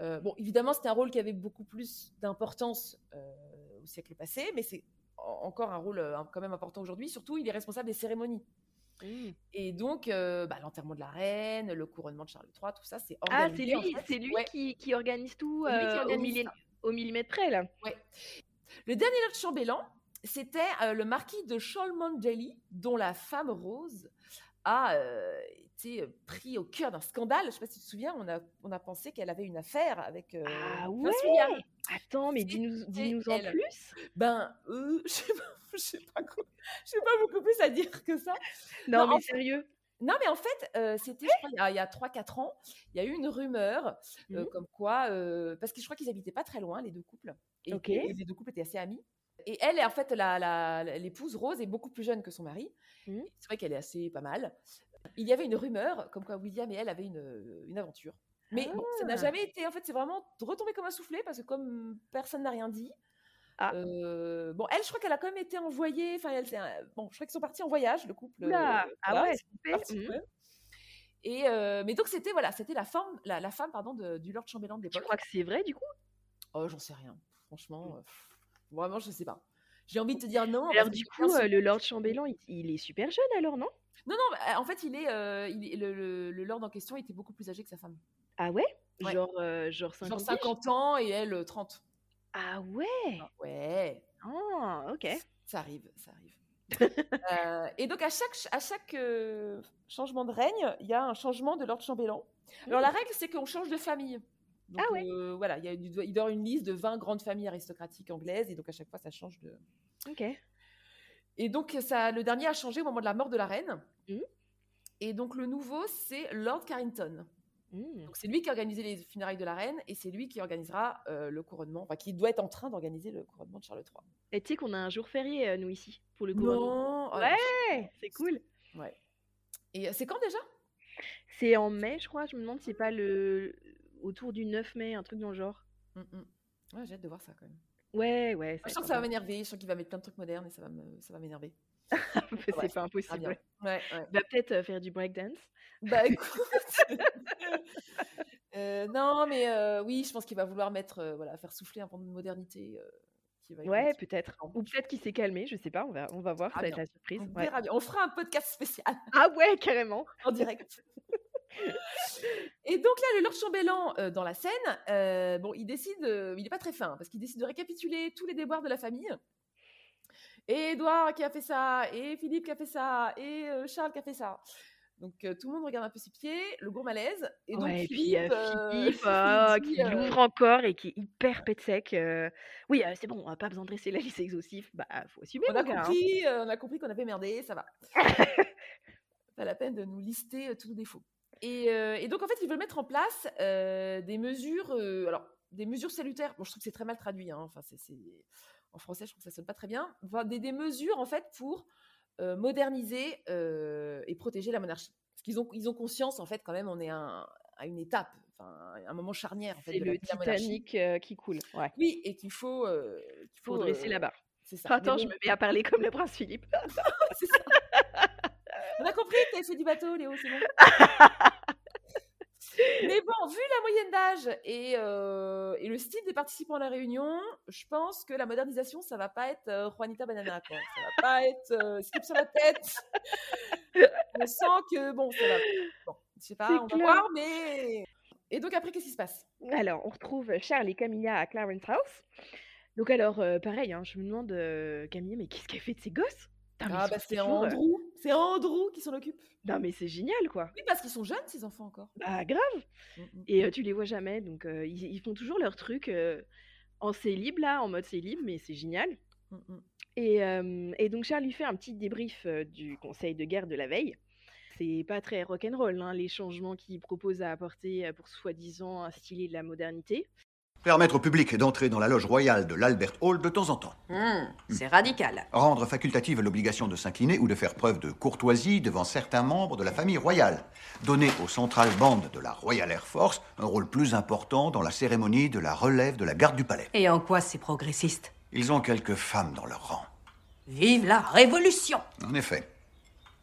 Euh, bon, évidemment, c'était un rôle qui avait beaucoup plus d'importance euh, au siècle passé, mais c'est en- encore un rôle euh, quand même important aujourd'hui. Surtout, il est responsable des cérémonies. Mmh. Et donc, euh, bah, l'enterrement de la reine, le couronnement de Charles III, tout ça, c'est Ah, organisé. c'est en fait. c'est lui Ouais, qui, qui organise tout c'est lui qui euh, au, organise ça. au millimètre près là. Le dernier Lord Chambellan, c'était euh, le marquis de Cholmondeley, dont la femme Rose a euh, été euh, pris au cœur d'un scandale. Je sais pas si tu te souviens, on a, on a pensé qu'elle avait une affaire avec euh, Ah ouais William. Attends, mais dis-nous dis-nous en plus. Ben, je je sais pas sais beaucoup plus à dire que ça. Non, Non, en mais sérieux. Non, mais en fait, euh, c'était, il y a- a 3-4 ans, il y a eu une rumeur euh, Mhm. comme quoi, euh, parce que je crois qu'ils habitaient pas très loin, les deux couples. Et, et les deux couples étaient assez amis. Et elle, en fait, la- la- la- l'épouse Rose est beaucoup plus jeune que son mari. Mhm. C'est vrai qu'elle est assez pas mal. Il y avait une rumeur comme quoi William et elle avaient une, une aventure. Mais bon, ça n'a Ah. jamais été. En fait, c'est vraiment retombé comme un soufflé parce que comme personne n'a rien dit. Ah. euh, bon, elle, je crois qu'elle a quand même été envoyée. Enfin, elle, bon, je crois qu'ils sont partis en voyage, le couple. Euh, ah voilà, ouais, partis, Mhm. ouais. Et euh, mais donc c'était voilà, c'était la femme, la, la femme pardon de- du Lord Chambellan de Tu l'époque. crois que c'est vrai du coup? Oh, j'en sais rien. Franchement, euh, pff, vraiment, je sais pas. J'ai envie de te dire non. Alors du coup, euh, le Lord Chambellan, il, il est super jeune alors, non? Non, non, bah, en fait, il est, euh, il est- le, le- le Lord en question était beaucoup plus âgé que sa femme. Ah ouais, Ouais. Genre, euh, genre 50 Genre piges 50 ans et elle euh, 30. Ah ouais? Ouais, Ah, ok. ça arrive, ça arrive. Euh, et donc à chaque, à chaque euh, changement de règne, il y a un changement de Lord Chambellan. Alors la règle, c'est qu'on change de famille. Donc, Ah ouais. euh, voilà, il y a il doit une liste de 20 grandes familles aristocratiques anglaises et donc à chaque fois ça change de. Ok. Et donc ça, le dernier a changé au moment de la mort de la reine. Mhm. Et donc le nouveau, c'est Lord Carrington. Donc c'est lui qui a organisé les funérailles de la reine et c'est lui qui organisera euh, le couronnement, enfin qui doit être en train d'organiser le couronnement de Charles III. Et tu sais qu'on a un jour férié, euh, nous, ici, pour le couronnement. Non, Ouais, c'est cool. ouais. Et c'est quand déjà? C'est en mai, je crois. Je me demande si c'est pas le autour du 9 mai, un truc dans le genre. Mm, mm. Ouais, j'ai hâte de voir ça quand même. Ouais, ouais. Je sens que ça va m'énerver, je sens qu'il va mettre plein de trucs modernes et ça va m'énerver. c'est Ouais, pas impossible. ouais. Va peut-être euh, faire du breakdance. Bah écoute. Euh, non, mais euh, oui, je pense qu'il va vouloir mettre, voilà, faire souffler un peu de modernité. qui va être Ouais, peut-être. Ou peut-être qu'il s'est calmé, je sais pas. On va, on va voir. Ah ça va être la surprise. On ouais. verra bien. On fera un podcast spécial Ah ouais, carrément. en direct. Et donc là, le Lord Chambellan, euh, dans la scène, euh, bon, il décide, euh, il n'est pas très fin, parce qu'il décide de récapituler tous les déboires de la famille. Et Édouard qui a fait ça, et Philippe qui a fait ça, et Charles qui a fait ça. Donc tout le monde regarde un peu ses pieds, le gros malaise. Et donc ouais, et puis Philippe, Philippe, Philippe oh, dit, qui l'ouvre encore et qui est hyper pet sec. Oui, c'est bon, on n'a pas besoin de dresser la liste exhaustive. Bah, faut assumer, on a gars, hein. compris, euh, on a compris qu'on avait merdé, ça va. pas la peine de nous lister tous nos défauts. Et, euh, et donc en fait, ils veulent mettre en place euh, des mesures, euh, alors des mesures salutaires. Bon, je trouve que c'est très mal traduit. hein, Enfin, c'est, c'est- en français, je trouve que ça sonne pas très bien. Enfin, des, des mesures en fait pour moderniser et protéger la monarchie. Parce qu'ils ont, ils ont conscience en fait quand même, on est un- à une étape, enfin un moment charnière en fait C'est le la. Titanic qui coule. Ouais. Oui, et qu'il faut, qu'il Faut faut dresser la barre. C'est ça. Mais Attends, je me mets à parler comme le prince Philippe. On a compris que tu fait du bateau, Léo, c'est bon. Mais bon, vu la moyenne d'âge et, euh, et le style des participants à la réunion, je pense que la modernisation, ça va pas être euh, Juanita Banana, quoi. Ça va pas être euh, skip sur la tête. On sent que, bon, ça va. Bon, je sais pas, on va clair. voir, mais. Et donc après, qu'est-ce qui se passe? Alors, on retrouve Charles et Camilla à Clarence House. Donc alors, euh, pareil, hein, je me demande, Camilla, mais qu'est-ce qu'elle fait de ces gosses? Putain, Ah, bah c'est Andrew. C'est Andrew qui s'en occupe. Non, mais c'est génial, quoi. Oui, parce qu'ils sont jeunes, ces enfants encore. Bah, grave. Mm, mm. Et euh, tu les vois jamais, donc euh, ils, ils font toujours leur truc euh, en célib, là, en mode célib, mais c'est génial. Mm, mm. Et, euh, et donc Charles lui fait un petit débrief euh, du conseil de guerre de la veille. C'est pas très rock'n'roll, hein, les changements qu'il propose à apporter pour soi-disant instiller de la modernité. Permettre au public d'entrer dans la loge royale de l'Albert Hall de temps en temps. Hmm, c'est radical. Rendre facultative l'obligation de s'incliner ou de faire preuve de courtoisie devant certains membres de la famille royale. Donner au Central Band de la Royal Air Force un rôle plus important dans la cérémonie de la relève de la garde du palais. Et en quoi c'est progressiste Ils ont quelques femmes dans leur rang. Vive la révolution En effet.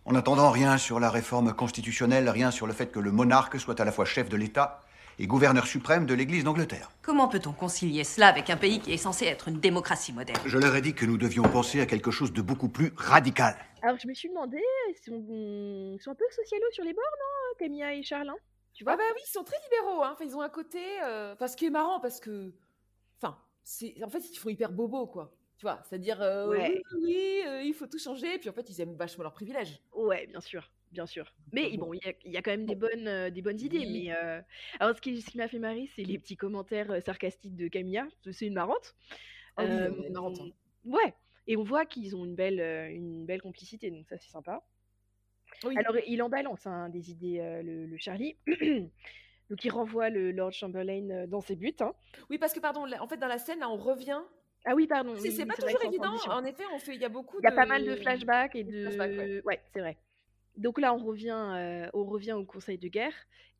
En attendant, rien sur la réforme constitutionnelle, rien sur le fait que le monarque soit à la fois chef de l'État et gouverneur suprême de l'Église d'Angleterre. Comment peut-on concilier cela avec un pays qui est censé être une démocratie moderne? Je leur ai dit que nous devions penser à quelque chose de beaucoup plus radical. Alors je me suis demandé, ils sont, ils sont un peu socialos sur les bords, non, Camilla et Charles hein Tu vois? Ah bah oui, ils sont très libéraux. Hein. Enfin, ils ont un côté. euh, Enfin, ce qui est marrant parce que. Enfin, c'est en fait, ils font hyper bobo, quoi. Tu vois, c'est-à-dire. euh, Ouais. Oui, oui, euh, il faut tout changer. Puis en fait, ils aiment vachement leurs privilèges. Ouais, bien sûr. Bien sûr. Mais bon, il y a, il y a quand même des bonnes, euh, des bonnes idées. Oui. Mais euh, alors, ce qui, ce qui m'a fait marrer, c'est les petits commentaires euh, sarcastiques de Camilla. C'est une marrante. Ah oui, Euh, marrante, hein. ouais. Et on voit qu'ils ont une belle, une belle complicité, donc ça c'est sympa. Oui. Alors il en balance hein, des idées, le, le Charlie. donc il renvoie le Lord Chamberlain dans ses buts. hein. Oui, parce que, pardon, en fait, dans la scène, là, on revient. Ah oui, pardon. C'est oui, pas toujours évident. En effet, on fait, il y a beaucoup Il y a de. pas mal de flashbacks et de de. flashbacks, ouais. ouais, c'est vrai. Donc là, on revient, euh, on revient au conseil de guerre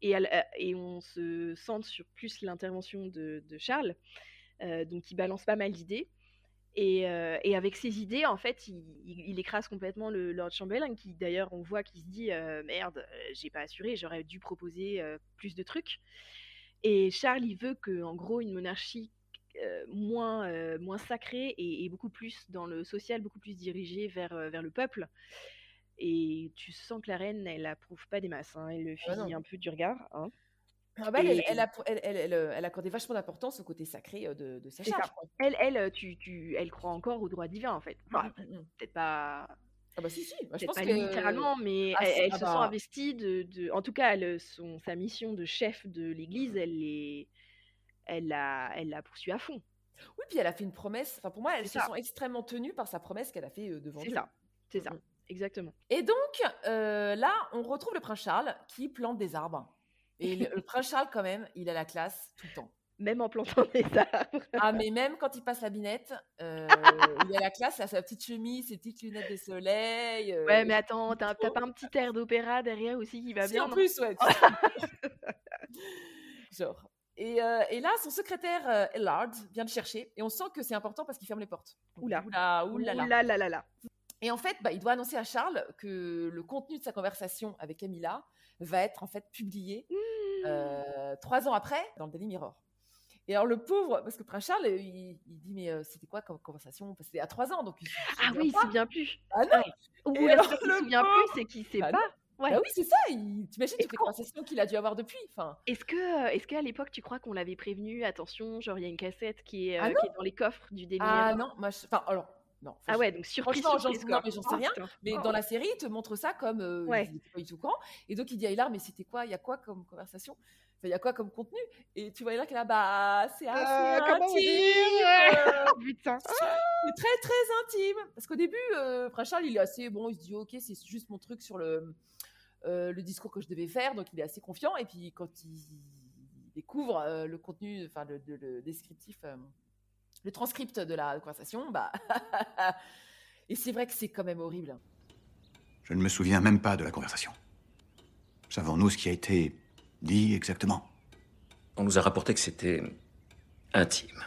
euh, et on se centre sur plus l'intervention de, Charles, euh, donc balance pas mal d'idées. Et, euh, avec ces idées, en fait, il, écrase complètement le Lord Chamberlain, qui d'ailleurs, on voit qu'il se dit merde, j'ai pas assuré, j'aurais dû proposer plus de trucs. Et Charles, il veut que, en gros, une monarchie moins, moins sacrée et, et beaucoup plus dans le social, beaucoup plus dirigée vers, vers le peuple. Et tu sens que la reine, elle approuve pas des masses. hein, Elle le Ah fusille un peu du regard. hein. Ah bah, elle, elle, elle, elle, elle, elle, elle accordait vachement d'importance au côté sacré de, de sa C'est charge. ça. Elle, elle, tu, tu, elle croit encore au droit divin, en fait. Enfin, Mm, mm, mm. peut-être pas, Ah bah si, si. Bah, je pense pas que... littéralement, mais Ah, elle, elle ah se bah. sent investie de, de- En tout cas, elle, son, sa mission de chef de l'Église, elle est, elle la, elle la poursuit à fond. Oui, puis elle a fait une promesse. Enfin, pour moi, C'est se ça. sont extrêmement tenues par sa promesse qu'elle a fait devant C'est Dieu. ça. C'est ça. Mm, mm. Exactement. Et donc, euh, là, on retrouve le prince Charles qui plante des arbres. Et le, le prince Charles, quand même, il a la classe tout le temps. Même en plantant des arbres. Ah, mais même quand il passe la binette, euh, il a la classe, il a sa petite chemise, ses petites lunettes de soleil. euh, Ouais, mais attends, t'as pas un petit air d'opéra derrière aussi qui va si, bien en plus, ouais. Genre. Et, euh, et là, son secrétaire euh, Ellard vient le chercher et on sent que c'est important parce qu'il ferme les portes. Oula. Oula. Ouh là là là là. Et en fait, bah, il doit annoncer à Charles que le contenu de sa conversation avec Camilla va être en fait publié Mmh. euh, trois ans après dans le Daily Mirror. Et alors le pauvre, parce que Prince Charles, il, il dit mais euh, c'était quoi comme conversation? C'était à trois ans, donc il Ah oui, il se souvient plus. Ah non Ou alors, alors, il se souvient pauvre plus, c'est qu'il sait Bah pas. Ouais. Bah oui, c'est ça. T'imagines toutes les conversations qu'il a dû avoir depuis. Enfin, Est-ce que, est-ce qu'à l'époque, tu crois qu'on l'avait prévenu Attention, genre il y a une cassette qui est, Ah euh, qui est dans les coffres du Daily ah non, moi, je- enfin alors non. Ah je- ouais, donc surprise, Franchement, surprise non, quoi. mais j'en sais rien. Mais Oh. dans la série, il te montre ça comme euh, Ouais. il n'était pas du tout. Et donc il dit à Hilar, mais c'était quoi? Il y a quoi comme conversation? Enfin, il y a quoi comme contenu? Et tu vois Hilar qui est là, bah c'est assez Euh, intime. dire euh, Putain. c'est très très intime. Parce qu'au début, euh, Prince Charles, il est assez bon. Il se dit, ok, c'est juste mon truc sur le euh, le discours que je devais faire, donc il est assez confiant. Et puis quand il découvre euh, le contenu, enfin le, le- le descriptif, euh, le transcript de la conversation, bah et c'est vrai que c'est quand même horrible. Je ne me souviens même pas de la conversation. Savons-nous ce qui a été dit exactement? On nous a rapporté que c'était intime.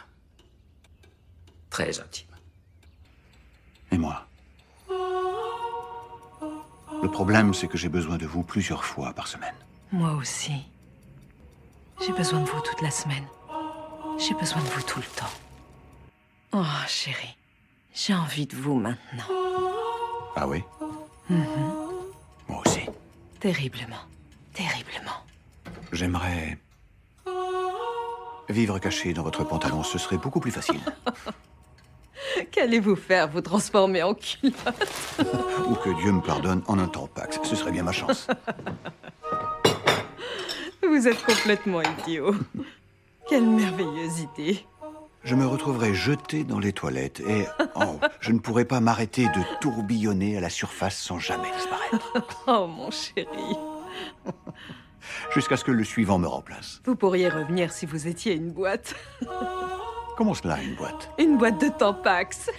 Très intime. Et moi? Le problème, c'est que j'ai besoin de vous plusieurs fois par semaine. Moi aussi. J'ai besoin de vous toute la semaine. J'ai besoin de vous tout le temps. Oh, chérie, j'ai envie de vous maintenant. Ah oui? Mhm. Moi aussi. Terriblement. Terriblement. J'aimerais vivre caché dans votre pantalon. Ce serait beaucoup plus facile. Qu'allez-vous faire Vous transformer en culotte? Ou que Dieu me pardonne en un temps Pax. Ce serait bien ma chance. Vous êtes complètement idiot. Quelle merveilleuse idée. Je me retrouverai jeté dans les toilettes et oh, je ne pourrai pas m'arrêter de tourbillonner à la surface sans jamais disparaître. Oh, mon chéri. Jusqu'à ce que le suivant me remplace. Vous pourriez revenir si vous étiez une boîte. Comment cela, une boîte? Une boîte de Tampax.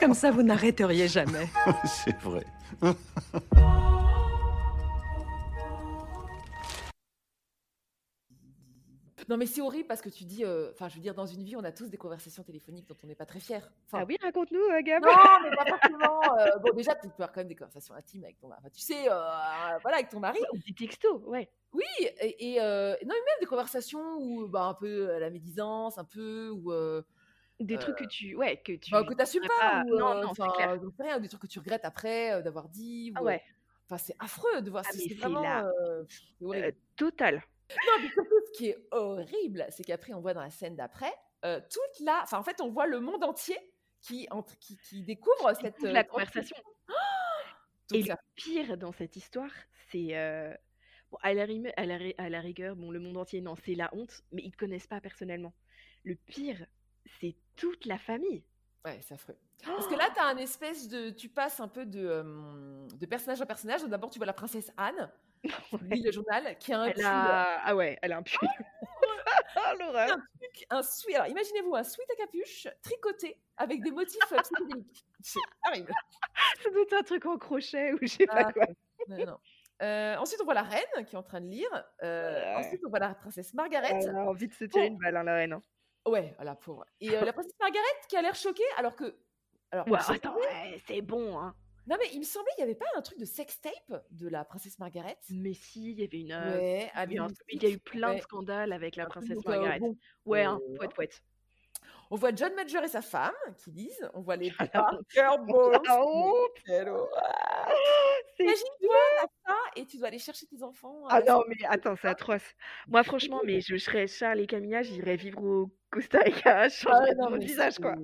Comme ça, vous n'arrêteriez jamais. C'est vrai. Non mais c'est horrible parce que tu dis, euh, enfin je veux dire, dans une vie, on a tous des conversations téléphoniques dont on n'est pas très fier. Ah oui, raconte-nous, euh, Gab. Non, mais pas forcément. euh, bon, déjà, tu peux avoir quand même des conversations intimes avec ton mari. Enfin, tu sais, euh, voilà, avec ton mari. Ou Des textos, ouais. Oui, et, et, non, mais même des conversations où, bah, un peu à la médisance, un peu, ou Des trucs que tu, ouais, que tu. bah, que t'assumes pourrais pas, ou, Non, non, c'est clair. rien, ou des trucs que tu regrettes après d'avoir dit. Ah ou, ouais. Enfin, c'est affreux de voir. Ah, c'est vraiment euh. Euh, total. Non, mais surtout, ce qui est horrible, c'est qu'après, on voit dans la scène d'après, euh, toute la. Enfin, en fait, on voit le monde entier qui, entre, qui, qui découvre cette. Euh, la conversation. Donc Et ça le pire dans cette histoire, c'est euh, bon, à la, rime- à, la, ri- à la rigueur, bon, le monde entier, non, c'est la honte, mais ils te connaissent pas personnellement. Le pire, c'est toute la famille. Ouais, c'est affreux. Parce que là, tu as un espèce de. Tu passes un peu de, euh, de personnage à personnage. D'abord, tu vois la princesse Anne, qui lit le journal, qui a un Elle pull, a... Ah ouais, elle a un pull. Ah, l'horreur. un truc, un sweat. Alors, imaginez-vous un sweat à capuche tricoté avec des motifs euh, psychédéliques. C'est horrible. Ça doit être un truc en crochet ou je sais pas Ah, quoi. non, non. Euh, ensuite, on voit la reine qui est en train de lire. Euh, Ouais. Ensuite, on voit la princesse Margaret. Elle a envie de se tirer une balle, hein, la reine. hein. Ouais, la pauvre. Et euh, la princesse Margaret qui a l'air choquée alors que. Alors, attends, ouais, c'est bon, hein. Non, mais il me semblait qu'il n'y avait pas un truc de sextape de la princesse Margaret. Mais si, il y avait une. euh, Ouais, il y a eu un- Alice, il y a eu plein de ouais. scandales avec la princesse donc, euh, Margaret. bon, Ouais, hein, euh, poète, poète. On voit John Major et sa femme qui lisent. On voit les Ah, Parker Bowles. Imagine-toi, ça et tu dois aller chercher tes enfants. Ah non, mais attends, c'est atroce. Moi, franchement, mais je serais Charles et Camilla, j'irais vivre au Costa Rica, je Ah non, mon visage, quoi.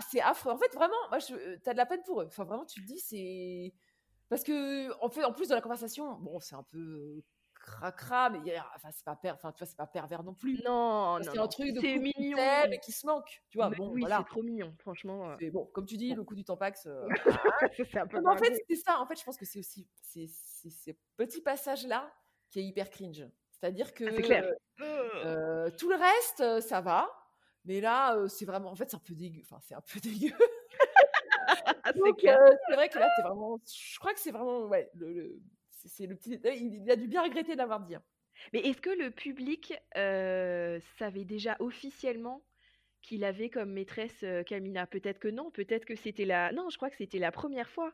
c'est- affreux. En fait, vraiment, moi, je, t'as de la peine pour eux. Enfin, vraiment, tu te dis, c'est. Parce que, en fait, en plus de la conversation, bon, c'est un peu cracra, mais il y a- enfin, c'est pas, per... enfin, tu vois, c'est pas pervers non plus. Non, non, c'est un truc de C'est mignon. et qui se manque. Tu vois, Mais bon, oui, voilà. c'est trop mignon, franchement. euh. C'est bon, comme tu dis, le coup du tampax. euh, c'est un peu mais en fait, c'est ça. En fait, je pense que c'est aussi c'est c'est ce petit passage-là qui est hyper cringe. C'est-à-dire que Ah, c'est clair. euh, tout le reste, euh, ça va. Mais là, c'est vraiment. En fait, c'est un peu dégueu. Enfin, c'est un peu dégueu. Ah, c'est Donc, clair. euh, c'est vrai que là, c'est vraiment. Je crois que c'est vraiment. Ouais, le, le- c'est le petit. détail. Il, a dû bien regretter d'avoir dit. hein. Mais est-ce que le public euh, savait déjà officiellement qu'il avait comme maîtresse euh, Camilla? Peut-être que non, peut-être que c'était la... Non, je crois que c'était la première fois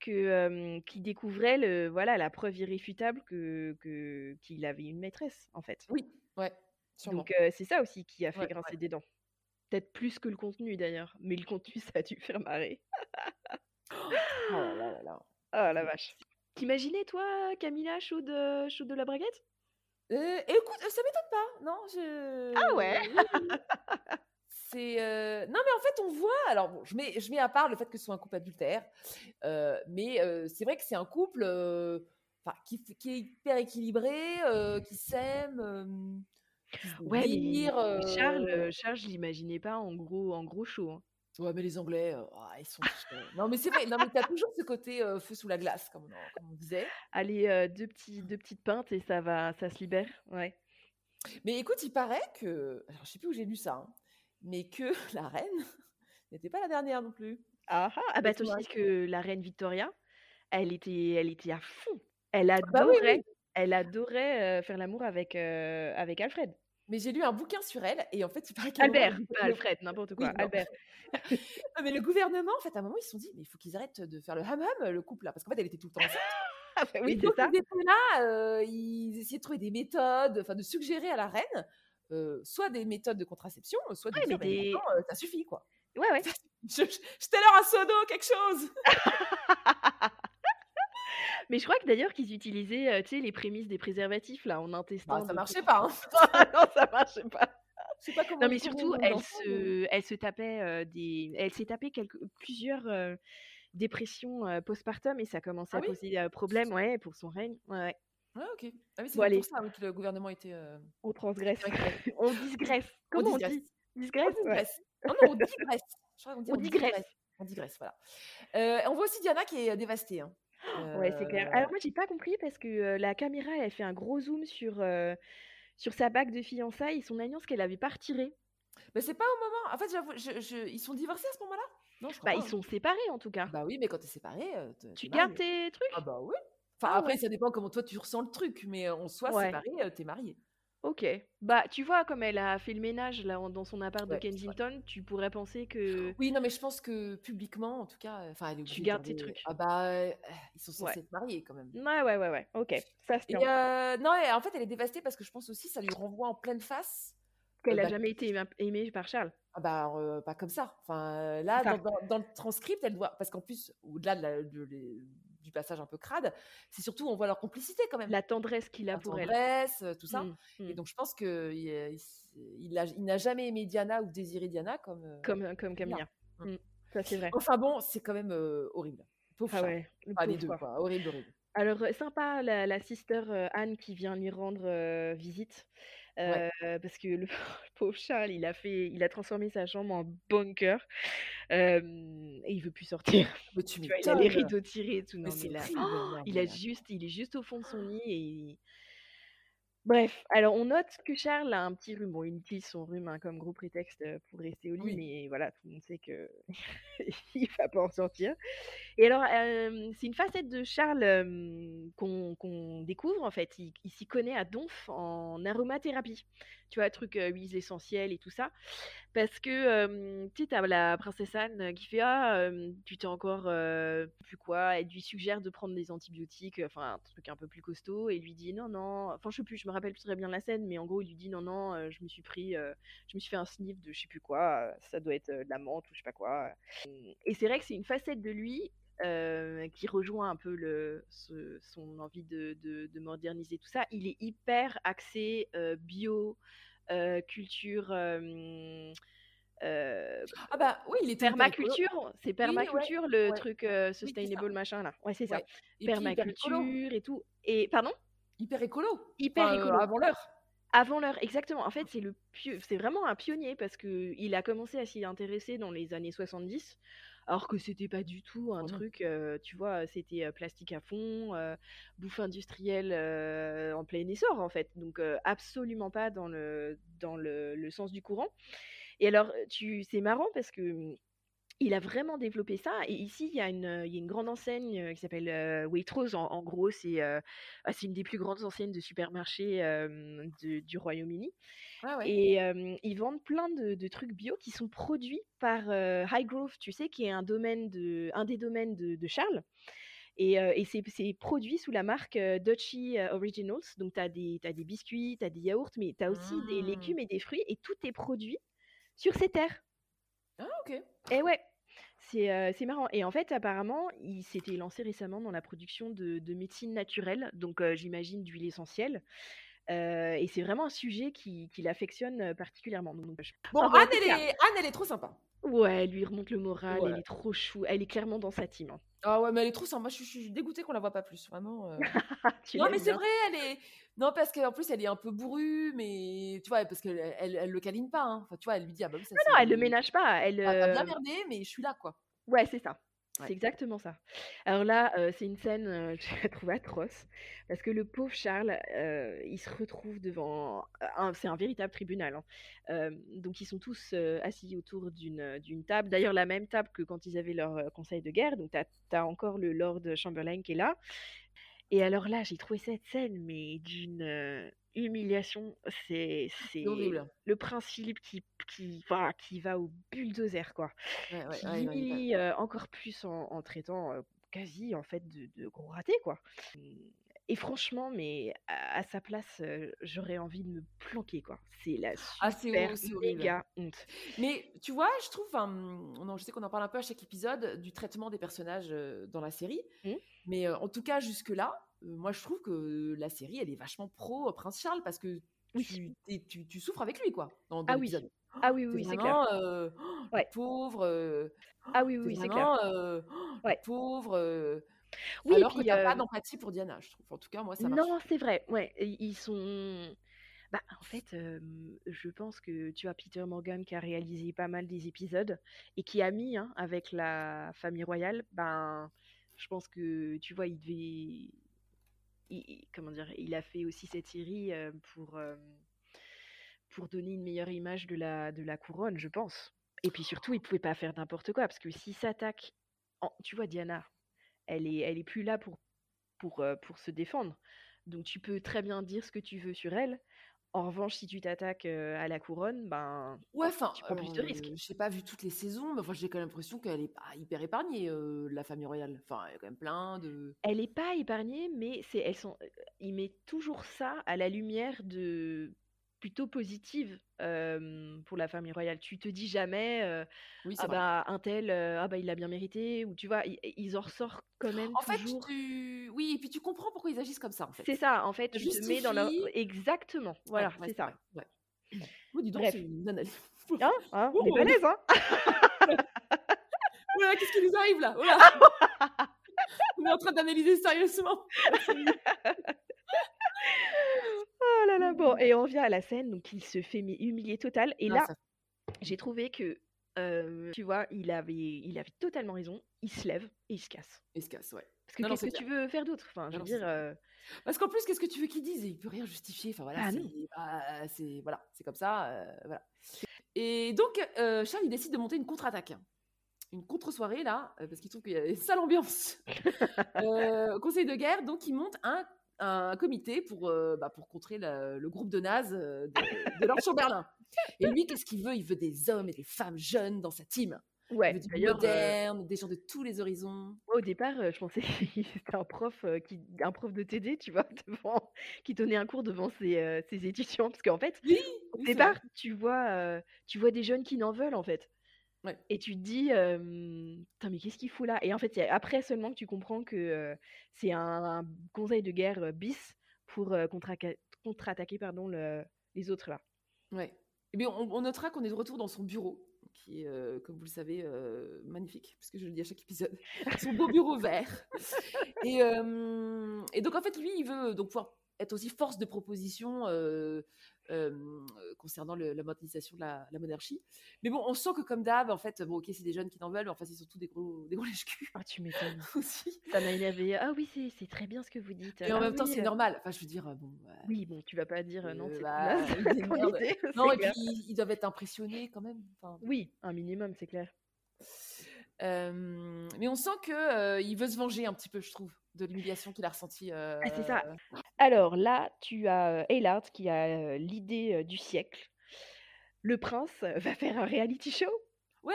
que euh, qu'il découvrait le, voilà, la preuve irréfutable que, que, qu'il avait une maîtresse, en fait. Oui, ouais, sûrement. Donc euh, c'est ça aussi qui a fait Ouais, grincer ouais. des dents. Peut-être plus que le contenu d'ailleurs, mais le contenu ça a dû faire marrer. Oh là là là là. Oh la vache. T'imaginais toi Camilla chaude, euh, de la braguette? Euh, écoute, ça m'étonne pas. Non, je. Ah ouais? C'est euh, non mais en fait on voit alors bon je mets je mets à part le fait que ce soit un couple adultère euh, mais euh, c'est vrai que c'est un couple qui, qui est hyper équilibré qui s'aime Ouais, mais Charles, Charles, je l'imaginais pas en gros, en gros chaud. hein. Ouais mais les Anglais euh, ah, ils sont non mais c'est vrai non mais t'as toujours ce côté euh, feu sous la glace comme on, comme on disait Allez, euh, deux, petits, deux petites pintes et ça va, ça se libère. Ouais. mais écoute il paraît que alors je sais plus où j'ai lu ça hein, mais que la reine n'était pas la dernière non plus Ah, ah, ah bah toi aussi que la reine Victoria, elle était, elle était à fond. Elle bah oui, adorait, oui. elle adorait faire l'amour avec, avec Alfred. Mais j'ai lu un bouquin sur elle et en fait, il paraît moment, Albert, pas Alfred, n'importe quoi. Oui. Albert. Non, mais le gouvernement, en fait, à un moment, ils se sont dit, mais il faut qu'ils arrêtent de faire le ham-ham, le couple là, parce qu'en fait, elle était tout le temps enceinte. Ah bah oui, Et c'est ça. Ils étaient là, euh, ils essayaient de trouver des méthodes, enfin, de suggérer à la reine, euh, soit des méthodes de contraception, soit Ouais, mais des- maintenant, euh, ça suffit, quoi. Ouais, ouais. Je, je, jetez leur un sodo, quelque chose. Mais je crois que d'ailleurs qu'ils utilisaient, tu sais, les prémices des préservatifs là en intestant. Bah, ça marchait pas. Hein. non, ça marchait pas. Je sais pas comment. Non, mais surtout, on elle se, elle se tapait euh, des, elle s'est tapé quelques, plusieurs euh, dépressions postpartum et ça commençait Ah à oui? poser problème, ouais, pour son règne. Ouais, ouais. Ouais, ok. Ah oui, c'est Bon, pour ça oui, que le gouvernement était. euh, On transgresse, on digresse. Comment on, digresse. dit? Disgresse, On ouais. digresse. Non, non, on digresse. Je crois qu'on dit On digresse. On digresse, voilà. Euh, on voit aussi Diana qui est dévastée. hein. Ouais, c'est clair. Euh, Alors moi, j'ai pas compris parce que euh, la caméra, elle fait un gros zoom sur euh, sur sa bague de fiançailles et son alliance qu'elle avait pas retirée. Mais c'est pas au moment. En fait, j'avoue, je- je- ils sont divorcés à ce moment-là? Non, je crois Bah, pas, ils hein. sont séparés en tout cas. Bah oui, mais quand t'es séparé, euh, t'es- tu t'es gardes marié. tes trucs? Ah bah oui. Enfin, Ah après, ouais. ça dépend comment toi tu ressens le truc, mais euh, en soi, Ouais. séparé, euh, t'es marié. Ok. Bah, tu vois, comme elle a fait le ménage là en- dans son appart de Ouais, c'est vrai. Kensington, tu pourrais penser que. Oui, non, mais je pense que publiquement, en tout cas, enfin, elle est Tu obligée de gardes tes garder- trucs. Ah bah, euh, ils sont Ouais. censés être mariés quand même. Ouais, ouais, ouais, ouais. Ok. Ça se Et tient. euh, non, et en fait, elle est dévastée parce que je pense aussi ça lui renvoie en pleine face. Qu'elle euh, a bah, jamais été aimée- aimée par Charles. Ah bah, euh, pas comme ça. Enfin, euh, là, ça. dans, dans- dans le transcript, elle doit. Parce qu'en plus, au-delà de la- de les- du passage un peu crade, c'est surtout, on voit leur complicité quand même. La tendresse qu'il a La pour elle. tendresse, euh, tout ça. Mm, mm. Et donc, je pense qu'il il, il n'a jamais aimé Diana ou désiré Diana comme. euh, Comme, comme Camilla. Mm. Mm. Ça, c'est vrai. Enfin bon, c'est quand même euh, horrible. Pauvre Ah ouais, le les deux, quoi. Horrible, horrible. Alors, euh, sympa la, la sister euh, Anne qui vient lui rendre euh, visite. Ouais. euh, parce que le pauvre Charles, il a fait, il a transformé sa chambre en bunker euh, et il veut plus sortir. Mais tu Tu vois, il a les rideaux tirés et tout. Non, mais là, oh, il a juste, il est juste au fond de son lit et il- Bref, alors on note que Charles a un petit rhume. Bon, il utilise son rhume hein, comme gros prétexte euh, pour rester au lit, Oui. mais voilà, tout le monde sait que il va pas en sortir. Et alors, euh, c'est une facette de Charles euh, qu'on qu'on découvre en fait. Il, il s'y connaît à donf en aromathérapie. Tu vois, truc euh, huiles essentielles et tout ça. Parce que, tu sais, t'as la princesse Anne qui fait Ah, tu t'es encore. plus quoi? Elle lui suggère de prendre des antibiotiques, enfin, un truc un peu plus costaud. Et lui dit Non, non. Enfin, je sais plus, je me rappelle plus très bien la scène, mais en gros, il lui dit Non, non, je me suis pris. je me suis fait un sniff de je sais plus quoi. ça doit être de la menthe ou je sais pas quoi. Et c'est vrai que c'est une facette de lui euh, qui rejoint un peu le, ce- son envie de, de- de moderniser tout ça. Il est hyper axé euh, bio, euh, culture. Ah bah oui, il écolo. permaculture, c'est Oui, permaculture ouais, le ouais. truc Oui, sustainable machin là. Ouais, c'est ça. Ouais. Et. Permaculture et tout. Et pardon? Hyper écolo. Hyper Enfin, écolo. avant l'heure. Avant l'heure, exactement. En fait, c'est le c'est vraiment un pionnier parce que il a commencé à s'y intéresser dans les années 70, alors que c'était pas du tout un Oh non. truc, euh, tu vois, c'était plastique à fond, euh, bouffe industrielle euh, en plein essor en fait. Donc absolument pas dans le dans le, le sens du courant. Et alors, tu, c'est marrant parce que hum, il a vraiment développé ça. Et ici, il y a une, il y a une grande enseigne qui s'appelle euh, Waitrose. En, en gros, c'est euh, ah, c'est une des plus grandes enseignes de supermarchés euh, de- du Royaume-Uni. Ah ouais. Et ils vendent plein de, de trucs bio qui sont produits par Highgrove, tu sais, qui est un, domaine de, un des domaines de, de Charles. Et, et c'est produit sous la marque Dutchy Originals. Donc, tu as des, t'as des biscuits, tu as des yaourts, mais tu as aussi des Mm. légumes et des fruits. Et tout est produit sur ces terres. Ah ok. Et ouais, c'est euh, marrant. Et en fait, apparemment, il s'était lancé récemment dans la production de, de médecine naturelle, donc euh, j'imagine d'huile essentielle. Euh, et c'est vraiment un sujet qui, qui l'affectionne particulièrement. Donc, je- Bon, Anne, elle est... Anne, elle est trop sympa. Ouais, elle lui remonte le moral, Ouais. elle est trop chou, elle est clairement dans sa team. hein. Ah ouais, mais elle est trop sympa. Je suis, je suis dégoûtée qu'on la voit pas plus, vraiment. euh. Tu non, l'aimes mais c'est bien. vrai, elle est. Non, parce qu'en plus, elle est un peu bourrue, mais tu vois, parce qu'elle elle, elle le câline pas. hein. Enfin, tu vois, elle lui dit, ah bah oui, ça Non, non, elle le ménage pas. Elle, Ah, T'as bien euh, merdé, mais je suis là, quoi. Ouais, c'est ça. Ouais. C'est exactement ça. Alors là, euh, c'est une scène euh, que j'ai trouvée atroce parce que le pauvre Charles, euh, il se retrouve devant un, c'est un véritable tribunal. hein. Donc ils sont tous assis autour d'une d'une table, d'ailleurs la même table que quand ils avaient leur conseil de guerre. Donc tu as, encore le Lord Chamberlain qui est là. Et alors là, j'ai trouvé cette scène mais d'une humiliation. C'est le prince Philippe qui qui va qui va au bulldozer quoi Ouais, ouais, qui ouais, humilie euh, encore plus en, en traitant euh, quasi en fait de, de gros ratés quoi. Et franchement, mais à, à sa place, euh, j'aurais envie de me planquer quoi. C'est la Ah, super méga honte. Mais tu vois, je trouve, enfin, non, je sais qu'on en parle un peu à chaque épisode du traitement des personnages dans la série, Mmh. mais en tout cas jusque-là, moi je trouve que la série elle est vachement pro euh, Prince Charles parce que Oui. tu, t'es- tu, tu souffres avec lui quoi dans, dans Ah oui. Ah oui, oui, c'est clair. euh, Ouais. pauvre, euh, Ah oui, oui, c'est clair. euh, Ouais. pauvre. euh, Oui, alors que puis, t'as pas euh, d'empathie pour Diana, je trouve. En tout cas, moi ça marche. Non, c'est vrai. Ouais, i- ils sont. Bah, en fait, euh, je pense que tu as Peter Morgan qui a réalisé pas mal des épisodes et qui a mis hein, avec la famille royale. Ben, je pense que tu vois, il devait. Il- comment dire Il a fait aussi cette série euh, pour euh, pour donner une meilleure image de la de la couronne, je pense. Et puis surtout, il pouvait pas faire n'importe quoi parce que s'il s'attaque, tu vois, Diana, elle est elle est plus là pour pour, euh, pour se défendre. Donc tu peux très bien dire ce que tu veux sur elle. En revanche, si tu t'attaques euh, à la couronne, ben Ouais, enfin, tu prends plus de risques. j'ai pas vu toutes les saisons, mais enfin, j'ai quand même l'impression qu'elle est pas hyper épargnée, euh, la famille royale. Enfin, il y a quand même plein de. Elle n'est pas épargnée, mais c'est elles sont. Il met toujours ça à la lumière de plutôt positive euh, pour la famille royale. Tu te dis jamais euh, Oui, ah vrai. bah un tel euh, ah bah il l'a bien mérité ou tu vois ils, ils en ressortent quand même En fait, toujours. tu... oui, et puis tu comprends pourquoi ils agissent comme ça, en fait. C'est ça en fait. Tu te mets dans leur exactement. Voilà, Ouais, ouais, c'est ça. Ouais. Oh, dis donc, c'est une analyse. Hein, hein, on est Oh. balèze hein. Voilà, qu'est-ce qui nous arrive là? Voilà. On est en train d'analyser sérieusement. Oh là là, bon, et on vient à la scène, donc il se fait mais humilier total. Et là, ça- j'ai trouvé que, euh, tu vois, il avait, il avait totalement raison. Il se lève et il se casse. Il se casse, ouais. Parce que qu'est-ce que tu veux faire d'autre? Enfin, je veux dire, euh, Parce qu'en plus, qu'est-ce que tu veux qu'il dise? Il peut rien justifier. Enfin voilà, Ah, c'est bah, voilà, c'est comme ça, euh, voilà. Et donc Charles il décide de monter une contre-attaque, une contre-soirée là, parce qu'il trouve qu'il y a une sale ambiance euh, Conseil de guerre. Donc il monte un, un comité pour euh, bah, pour contrer la- le groupe de nazes euh, de, de Chamberlain. Et lui, qu'est-ce qu'il veut? Il veut des hommes et des femmes jeunes dans sa team. ouais, Il veut euh, moderne, des gens de tous les horizons. moi, au départ, je pensais que c'était un prof, qui, un prof de TD, tu vois, devant, qui donnait un cours devant ses, ses étudiants. Parce qu'en fait, Oui, au départ, vrai. tu vois, tu vois des jeunes qui n'en veulent, en fait. Ouais. Et tu te dis, euh, putain, mais qu'est-ce qu'il fout là? Et en fait, c'est après seulement que tu comprends que euh, c'est un, un conseil de guerre euh, bis pour contre-attaquer pardon, le- les autres là. Ouais. Eh bien, on, on notera qu'on est de retour dans son bureau, qui est, comme vous le savez, magnifique, puisque je le dis à chaque épisode. Son beau bureau vert. Et, et donc, en fait, lui, il veut donc pouvoir être aussi force de proposition euh, concernant le- la modernisation de la, la monarchie. Mais bon, on sent que, comme d'hab, en fait, bon, ok, c'est des jeunes qui n'en veulent, mais en fait, c'est surtout des gros, des gros lèche-cul Ah, tu m'étonnes. aussi. Ça m'a énervé. Ah oui, c'est c'est très bien ce que vous dites. Et en Ah même temps, c'est euh, normal. Enfin, je veux dire, euh, bon. ouais. Oui, bon, tu vas pas dire non, c'est bah, Non, et clair. puis, ils doivent être impressionnés quand même. Enfin, Oui, un minimum, c'est clair. Mais on sent que il veut se venger un petit peu, je trouve, de l'humiliation qu'il a ressentie. euh, Ah, c'est ça. Alors là, tu as euh, Eilard qui a euh, l'idée euh, du siècle. Le prince euh, va faire un reality show? Ouais,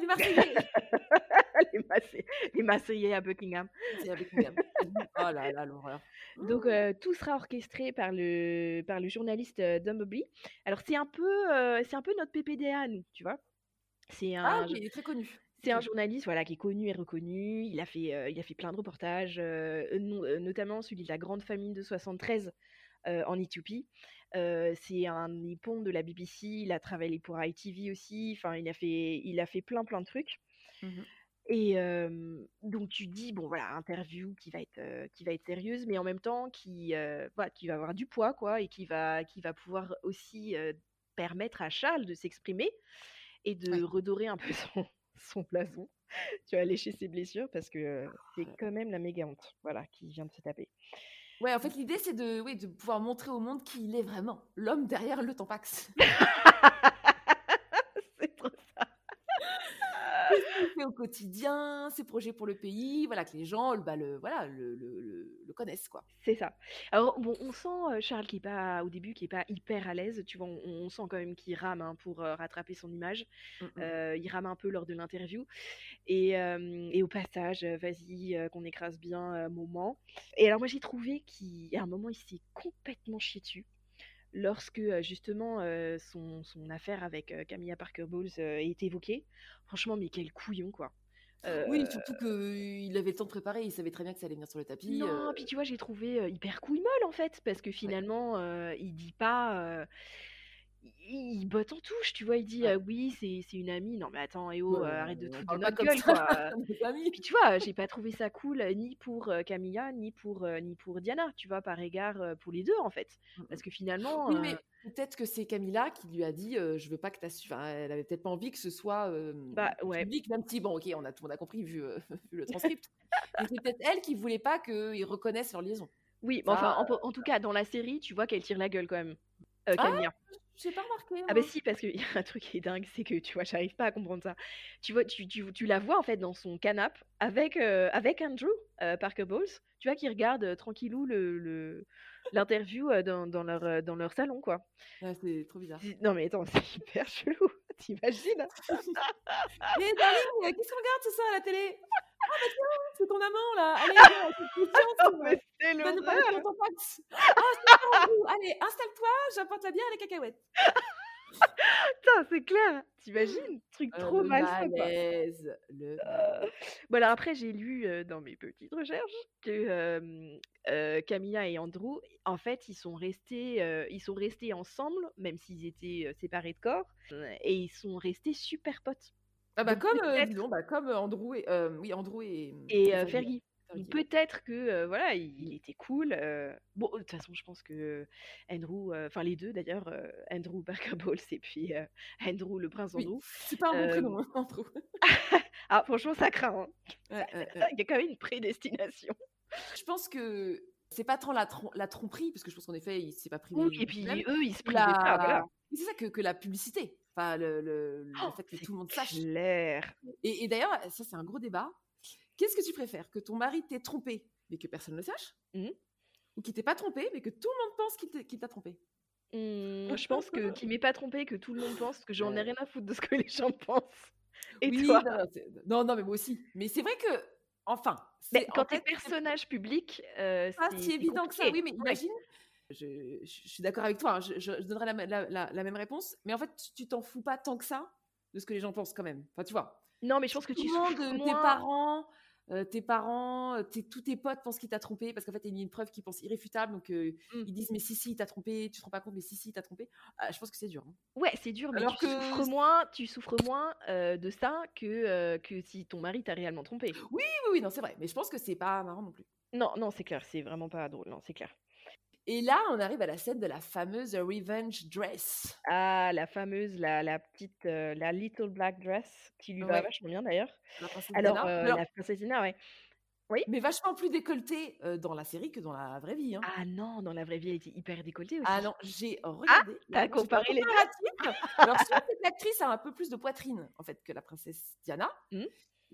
les Marseillais les, Massé- les Marseillais à Buckingham. C'est. Oh là là, l'horreur. Donc euh, tout sera orchestré par le par le journaliste euh, Dumbledore. Alors c'est un peu euh, c'est un peu notre PPDA à nous, tu vois. C'est un Ah, jo- oui, il est très connu. C'est un journaliste voilà qui est connu et reconnu. Il a fait euh, il a fait plein de reportages, euh, non- euh, notamment celui de la grande famine de 73 euh, en Éthiopie. C'est un nippon de la BBC. Il a travaillé pour ITV aussi. Enfin, il a fait il a fait plein plein de trucs. Mhm. Et donc tu dis bon voilà interview qui va être qui va être sérieuse mais en même temps qui voilà, qui va avoir du poids quoi et qui va qui va pouvoir aussi permettre à Charles de s'exprimer et de Ouais. redorer un peu son son blason. Tu vas lécher ses blessures parce que c'est quand même la méga honte voilà qui vient de se taper. Ouais, en fait, l'idée, c'est de, oui, de pouvoir montrer au monde qui il est vraiment. L'homme derrière le Tampax. c'est trop ça. Qu'est-ce qu'il fait au quotidien, ses projets pour le pays, voilà, que les gens bah, le, voilà, le, le, le- connaissent, quoi. C'est ça. Alors bon, on sent euh, Charles qui est pas au début qui est pas hyper à l'aise, tu vois, on, on sent quand même qu'il rame hein, pour euh, rattraper son image. Mm, mm. Euh, il rame un peu lors de l'interview. Et, euh, et au passage, vas-y, euh, qu'on écrase bien moment. Et alors moi j'ai trouvé qu'à un moment il s'est complètement chié dessus. Lorsque justement euh, son, son affaire avec euh, Camilla Parker Bowles est évoquée, franchement, mais quel couillon quoi. Oui, surtout qu'il avait le temps de préparer, il savait très bien que ça allait venir sur le tapis. non, puis tu vois, j'ai trouvé hyper couille molle en fait, parce que finalement, il dit pas. Euh, il, botte en touche, tu vois, il dit Ouais. euh, oui, c'est c'est une amie. Non, mais attends, et oh, ouais, euh, arrête de on te foutre de notre gueule, ça, quoi. on. Et puis tu vois, j'ai pas trouvé ça cool euh, ni pour euh, Camilla, ni pour, euh, ni pour Diana, tu vois, par égard euh, pour les deux en fait. Mm, Parce que finalement. Oui, euh, mais peut-être que c'est Camilla qui lui a dit euh, Je veux pas que tu Enfin, elle avait peut-être pas envie que ce soit euh, Bah, ouais. public, même si, bon, ok, on a, tout monde a compris vu, euh, vu le transcript. mais c'est peut-être elle qui voulait pas qu'ils reconnaissent leur liaison. Oui, mais enfin, en, en tout cas, dans la série, tu vois qu'elle tire la gueule quand même. euh, Ah, Camilla. J'ai pas remarqué. Ah bah moi. si, parce qu'il y a un truc qui est dingue, c'est que tu vois, j'arrive pas à comprendre ça. Tu vois, tu, tu, tu la vois en fait dans son canapé avec, euh, avec Andrew euh, Parker Bowles, tu vois, qui regarde euh, tranquillou le, le, l'interview dans, dans, leur, dans leur salon, quoi. C'est trop bizarre. Non mais attends, c'est hyper chelou, t'imagines? Mais darling, qu'est-ce qu'on regarde ce soir à la télé? Ah bah tiens, c'est ton amant là. Allez, viens, c'est c'est l'horreur. Ah, c'est. Allez, installe-toi, j'apporte la bière et les cacahuètes. Putain, c'est clair T'imagines? Truc Euh, trop le malsain, quoi. malaise, le Euh, Bon alors après j'ai lu euh, dans mes petites recherches que Camilla et Andrew en fait ils sont restés ils sont restés ensemble même s'ils étaient séparés de corps euh, et ils sont restés super potes. Ah bah Donc comme, peut-être- dis donc, bah comme Andrew et oui Andrew et et euh, Fergie. Peut-être que euh, voilà, il, il était cool. euh. Bon, de toute façon, je pense que Andrew, euh, enfin les deux d'ailleurs, Andrew Barker Bowles et puis Andrew le prince Oui, Andrew. c'est pas un bon prénom, hein, Andrew. Ah, franchement, ça craint. hein. Ouais, Ça. Il y a quand même une prédestination. Je pense que c'est pas tant la, trom- la tromperie, parce que je pense qu'en effet, il s'est pas pris Oui, et puis eux, ils se pas, voilà. Oui, C'est ça que, que la publicité. Enfin, le, le- le Oh, fait que tout le monde sache. clair. Et, et d'ailleurs, ça, c'est un gros débat. Qu'est-ce que tu préfères Que ton mari t'ait trompé, mais que personne ne le sache Mhm. Ou qu'il t'ait pas trompé, mais que tout le monde pense qu'il t'a trompé? Hum, je pense que qu'il m'ait pas trompé, que tout le monde pense, que j'en ai rien à foutre de ce que les gens pensent. Et oui, toi? non, non, c'est- non, non, mais moi aussi. Mais c'est vrai que, enfin, Mais quand en t'es fait, c'est personnage public, euh, pas c'est si c'est évident que ça. Oui, mais imagine, je, je- je suis d'accord avec toi, hein, je, donnerai la, ma- la- la- la même réponse, mais en fait, tu- t'en fous pas tant que ça de ce que les gens pensent quand même. Enfin, tu vois. Non, mais je pense que tu souffres euh, tes moins. parents, euh, tes parents, euh, tes- tous tes potes pensent qu'il t'a trompé parce qu'en fait, il y a une preuve qu'ils pensent irréfutable. Donc, euh, Mm. ils disent, mais si, si, il t'a trompé, tu te rends pas compte, mais si, si, il t'a trompé. Ah, je pense que c'est dur. hein. Ouais, c'est dur, mais Alors tu que souffres moins, tu souffres moins euh, de ça que, que si ton mari t'a réellement trompé. Oui, oui, oui, non, c'est vrai. Mais je pense que c'est pas marrant non plus. Non, non, c'est clair, c'est vraiment pas drôle, non, c'est clair. Et là, on arrive à la scène de la fameuse Revenge Dress. Ah, la fameuse, la, la petite, euh, la Little Black Dress, qui lui va Ouais. vachement bien d'ailleurs. Alors, euh, Alors, la princesse Diana, ouais. Oui? Mais vachement plus décolletée euh, dans la série que dans la vraie vie. hein. Ah non, dans la vraie vie, elle était hyper décolletée aussi. Ah non, j'ai regardé. t'as j'ai fait un comparé les deux? Alors, cette actrice a un peu plus de poitrine, en fait, que la princesse Diana. Mhm.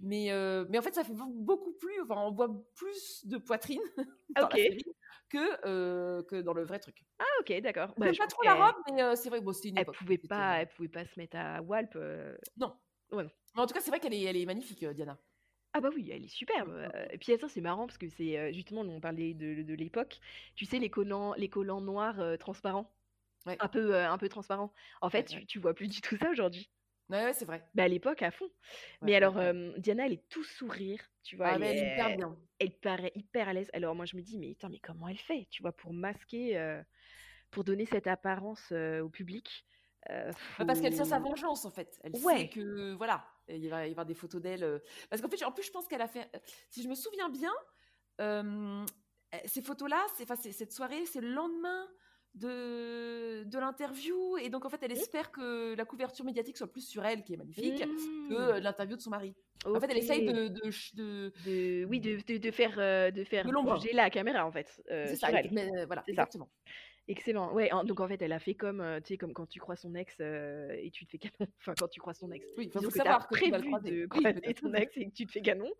Mais, euh, mais en fait, ça fait beau- beaucoup plus. Enfin, on voit plus de poitrine dans Ok. la série que, euh, que dans le vrai truc. Ah ok, d'accord. Je Bah, je pas trop la robe, mais euh, c'est vrai que bon, c'était une Elle époque. pouvait pas, elle pouvait pas se mettre à Walp. euh. Non. Ouais, non. Mais en tout cas, c'est vrai qu'elle est, elle est magnifique, Diana. Ah bah oui, elle est superbe. Ouais, ouais, euh, Et puis attends, c'est marrant parce que c'est justement, on parlait de, de l'époque. Tu sais, les collants, les collants noirs transparents, Ouais. un peu, un peu transparents. En fait, tu, tu vois plus du tout ça aujourd'hui. Ouais, ouais, c'est vrai. Mais à l'époque, à fond. Mais alors, euh, Diana, elle est tout sourire, tu vois. Ah, elle, est hyper bien. elle paraît hyper à l'aise. Alors moi, je me dis, mais attends, mais comment elle fait, tu vois, pour masquer, euh, pour donner cette apparence euh, au public Bah, parce qu'elle sait sa vengeance en fait. Elle Ouais. sait que voilà, il va y avoir des photos d'elle. Parce qu'en fait, en plus, je pense qu'elle a fait. Si je me souviens bien, euh, ces photos-là, c'est- cette soirée, c'est le lendemain de, de l'interview, et donc en fait, elle espère que la couverture médiatique soit plus sur elle, qui est magnifique, que euh, Mmh. l'interview de son mari. En fait, elle essaye de, de, oui de, faire euh, de faire De bouger la caméra en fait euh, c'est ça, elle. mais, voilà, C'est ça. Excellent. Ouais, en- donc en fait, elle a fait comme euh, tu sais comme quand tu crois son ex euh, et tu te fais canon. Enfin, quand tu crois son ex. Oui, Disons faut que savoir que tu vas croiser. de Oui, croiser ton ex et que tu te fais canon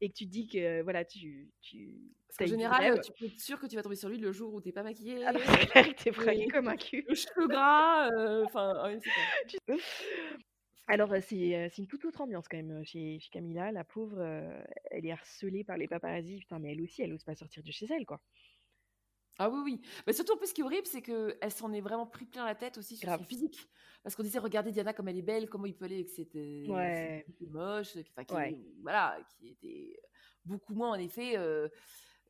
et que tu te dis que voilà, tu tu Parce de général, tu peux être sûr que tu vas tomber sur lui le jour où t'es pas maquillée. Ah c'est clair, il t'est fringué comme un cul. Le cheveu gras, euh, enfin, ouais, c'est ça. Alors, euh, c'est euh, une toute autre ambiance quand même euh, chez, chez Camilla. La pauvre, euh, elle est harcelée par les paparazzis. Putain, mais elle aussi, elle ose pas sortir de chez elle, quoi. Ah oui, oui. Mais surtout, en plus, ce qui est horrible, c'est qu'elle s'en est vraiment pris plein la tête aussi sur Grave. son physique. Parce qu'on disait, regardez Diana comme elle est belle, comment il peut aller cette, euh, Ouais. fille moche, qui- enfin, qui, Ouais. voilà, qui était beaucoup moins, en effet, euh,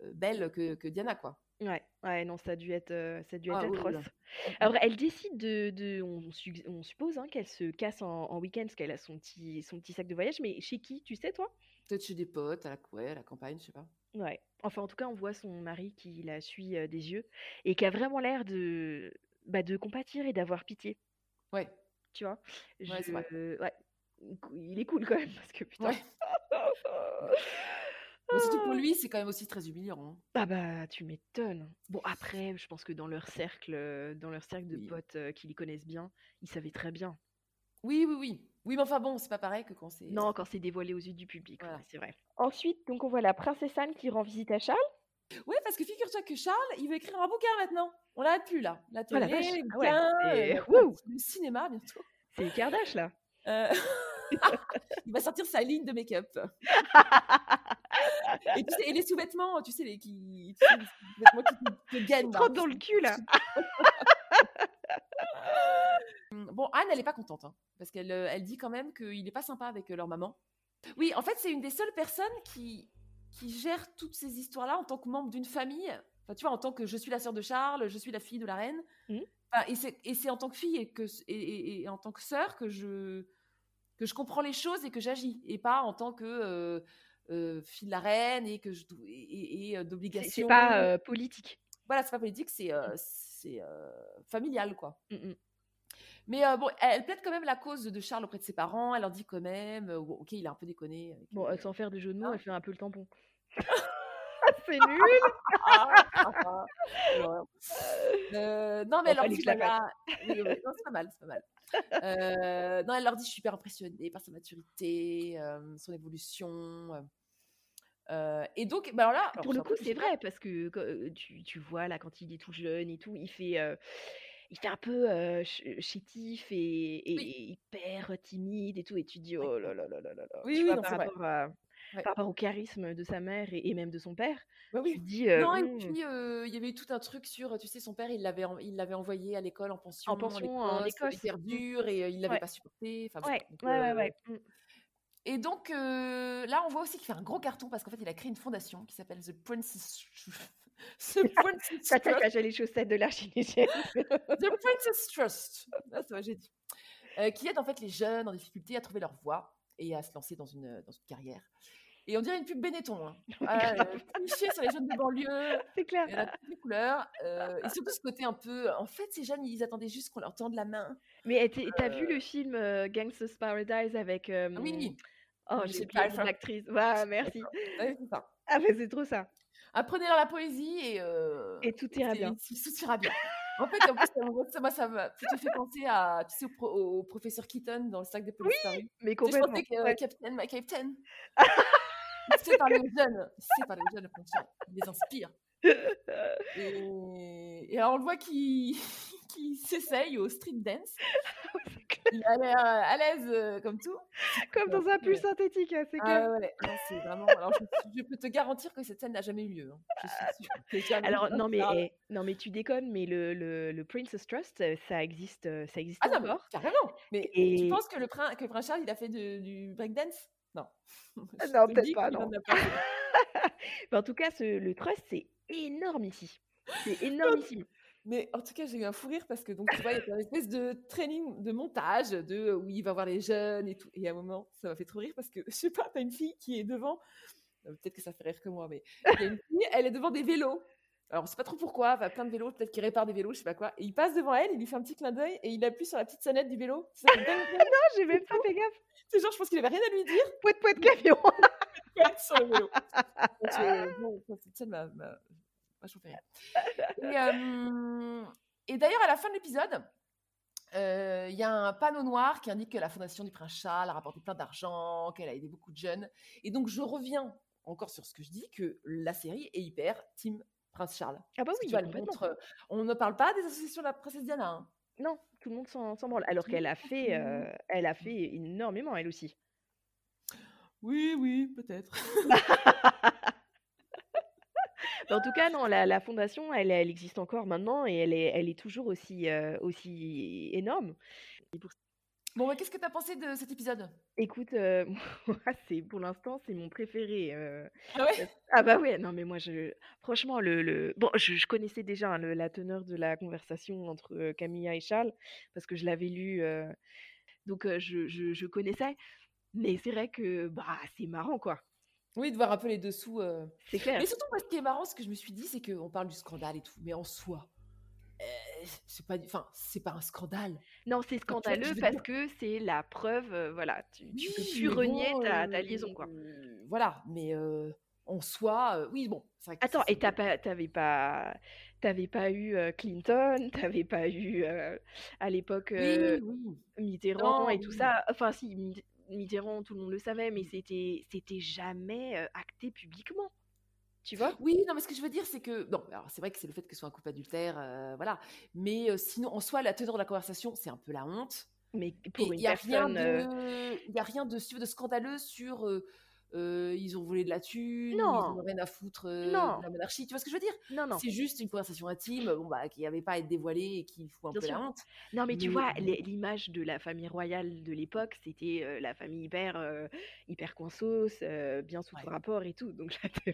euh, belle que, que Diana, quoi. Ouais, ouais, non, ça a dû être, euh, ça a dû être Ah, atroce. là. Alors, elle décide de, de- on suppose hein, qu'elle se casse en, en week-end parce qu'elle a son petit, son petit sac de voyage. Mais chez qui, tu sais, toi? Peut-être chez des potes, à la, ouais, à la campagne, je sais pas. Ouais. Enfin, en tout cas, on voit son mari qui la suit euh, des yeux et qui a vraiment l'air de, bah, de compatir et d'avoir pitié. Ouais. Tu vois? Ouais, vrai. Il est cool quand même parce que putain. Ouais. Mais surtout pour lui, c'est quand même aussi très humiliant. hein. Ah bah, tu m'étonnes. Bon, après, je pense que dans leur cercle, dans leur cercle de Oui. potes euh, qui les connaissent bien, ils savaient très bien. Oui, oui, oui. Oui, mais enfin bon, c'est pas pareil que quand c'est. Non, quand c'est dévoilé aux yeux du public, Voilà. ouais, c'est vrai. Ensuite, donc on voit la princesse Anne qui rend visite à Charles. Ouais, parce que figure-toi que Charles, il veut écrire un bouquin maintenant. On l'arrête plus là. La Oh télé, la les Ah ouais, euh, le cinéma bientôt. C'est les Kardashian, là. Euh, il va sortir sa ligne de make-up. et, tu sais, et les sous-vêtements, tu sais, les, qui, tu sais, les sous-vêtements qui te, gagnent. dans le cul, là. Bon, Anne, elle est pas contente, hein, parce qu'elle euh, elle dit quand même qu'il est pas sympa avec euh, leur maman. Oui, en fait, c'est une des seules personnes qui, qui gère toutes ces histoires-là en tant que membre d'une famille. Enfin, tu vois, en tant que je suis la sœur de Charles, je suis la fille de la reine. Mhm. Enfin, et c'est- et c'est en tant que fille et, que, et, et- et en tant que sœur que je, que je comprends les choses et que j'agis. Et pas en tant que euh, euh, fille de la reine et que je et, euh, C'est d'obligation. pas euh, politique. Voilà, c'est pas politique, c'est euh, c'est familial, quoi. Mm, mm. Mais euh, bon, elle, plaide quand même la cause de Charles auprès de ses parents. Elle leur dit quand même, euh, ok, il a un peu déconné. avec, Bon, euh, euh, sans faire de jeu de mots, Ah. elle fait un peu le tampon. c'est nul. Euh, non, mais Bon, elle leur dit, voilà, oui, oui, c'est pas mal, c'est pas mal. Euh, non, elle leur dit, je suis hyper impressionnée par sa maturité, euh, son évolution. et donc, bah alors là, alors, Pour le coup, c'est vrai, parce que tu, tu vois, là, quand il est tout jeune et tout, il fait, il fait un peu euh, ch- chétif et, et Oui. hyper timide et tout, et tu te dis, oh là là là là là. Oui, Tu oui, vois, non, par rapport à, Ouais. par rapport au charisme de sa mère et, et même de son père, Bah tu oui. te dis, euh, Non, et Hmm, puis euh, il y avait eu tout un truc sur, tu sais, son père, il l'avait il l'avait envoyé à l'école en pension, en pension en Écosse, Écosse. hyper dur, et il l'avait Ouais, pas supporté. Enfin, bon, ouais, ouais, ouais, euh, ouais. Mm. Et donc là, on voit aussi qu'il fait un gros carton parce qu'en fait, il a créé une fondation qui s'appelle The Princess, The Princess Trust. les chaussettes de l'archidiégène. The Princess Trust. Ah, ça j'ai dit. Euh, qui aide en fait les jeunes en difficulté à trouver leur voie et à se lancer dans une, dans une carrière. Et on dirait une pub Benetton. Hein. Ah, euh, cliché sur les jeunes de banlieue. C'est clair. Il y en a de toutes les couleurs. euh, et surtout ce côté un peu. En fait, ces jeunes, ils attendaient juste qu'on leur tende la main. Mais t'as vu Euh, le film euh, Gangsta's Paradise avec... ah oui, Oh, j'ai oublié l'actrice. Ouais, merci. Ouais, c'est ça. Ah, c'est trop ça. Apprenez la poésie et. euh, Et tout ira c'est- bien. c'est- Tout ira bien. En fait, en plus, ça, moi, ça ça te fait penser à, tu sais, au, pro- au professeur Keaton dans le sac de police Story. Mais sais, je complètement. pensais que euh, ouais. Captain, my Captain, sait parler aux jeunes. Sait parler aux jeunes, le. Il les inspire. Et, et alors, on le voit qui qui s'essaye au street dance. Il a l'air euh, à l'aise euh, comme tout. Comme dans un pull synthétique, hein, c'est Ah ouais, c'est vraiment. Alors, je, je peux te garantir que cette scène n'a jamais eu lieu. hein. Je suis sûre. Alors non mais eh, non mais tu déconnes mais le, le, le Princess Trust euh, ça existe ça existe Ah non, encore. carrément. Mais tu penses que le prince, que prince Charles, il a fait de- du breakdance? Non. Ah non, peut-être pas, en non. Mais en tout cas ce, le trust c'est énorme ici. C'est énormissime. Mais en tout cas, j'ai eu un fou rire parce que donc tu vois, il y a une espèce de training de montage de où il va voir les jeunes et tout. Et à un moment, ça m'a fait trop rire parce que je sais pas, t'as une fille qui est devant. euh, Peut-être que ça fait rire que moi, mais il y a une fille, elle est devant des vélos. Alors, on sait pas trop pourquoi, va plein de vélos, peut-être qu'il répare des vélos, je sais pas quoi. Et il passe devant elle, il lui fait un petit clin d'œil et il appuie sur la petite sonnette du vélo. Ça fait. Non j'ai même pas fait gaffe. C'est genre, je pense qu'il avait rien à lui dire. Pouet pouet camion. sur le vélo. Donc, je- bon, cette scène m'a m'a- m'a chauffé rire. Et, euh, et d'ailleurs, à la fin de l'épisode, euh, il y a un panneau noir qui indique que la Fondation du Prince Charles a rapporté plein d'argent, qu'elle a aidé beaucoup de jeunes. Et donc, je reviens encore sur ce que je dis, que la série est hyper team Prince Charles. Ah bah oui tu vois, complètement. montre, euh, on ne parle pas des associations de la princesse Diana. hein. Non tout le monde s'en branle alors le qu'elle a fait euh, elle a fait énormément elle aussi. Oui, oui, peut-être. Mais en tout cas non la, la fondation elle, elle existe encore maintenant et elle est elle est toujours aussi euh, aussi énorme. Bon, mais qu'est-ce que tu as pensé de cet épisode? Écoute, euh, c'est pour l'instant, c'est mon préféré. euh, Ah ouais? Ah bah ouais, non mais moi, je, franchement, le, le... bon, je, je connaissais déjà hein, le- la teneur de la conversation entre Camilla et Charles parce que je l'avais lu, donc je, je, je connaissais. Mais c'est vrai que bah c'est marrant quoi. Oui, de voir un peu les dessous. euh. C'est clair. Mais surtout, moi, ce qui est marrant, ce que je me suis dit, c'est qu'on parle du scandale et tout, mais en soi, euh, c'est pas, enfin, c'est pas un scandale. Non, c'est vois, scandaleux parce dire- que c'est la preuve, euh, voilà, tu, tu peux Oui, plus mais renier bon, ta, ta liaison quoi. euh, Voilà, mais euh, en soi, oui, bon. c'est vrai que Attends, et t'avais pas, t'avais pas eu Clinton, t'avais pas eu à l'époque Oui, oui. Mitterrand Non, et tout ça. Enfin, si, Mitterrand, tout le monde le savait, mais c'était, c'était jamais acté publiquement. Tu vois? Oui, non, mais ce que je veux dire, c'est que. Non, alors c'est vrai que c'est le fait que ce soit un couple adultère, euh, voilà. Mais euh, sinon, en soi, la teneur de la conversation, c'est un peu la honte. Mais pour il n'y a personne. de, a rien de, de scandaleux sur. Euh, ils ont volé de la thune, Non. ils ont rien à foutre euh, Non. de la monarchie. Tu vois ce que je veux dire? Non, non. C'est juste une conversation intime, bon, bah, qui n'avait pas à être dévoilée et qui fout un Bien peu sûr. la honte. Non, mais tu vois, l'image de la famille royale de l'époque, c'était euh, la famille hyper, hyper coinsos, euh, bien sous tout Ouais. rapport et tout. Donc là,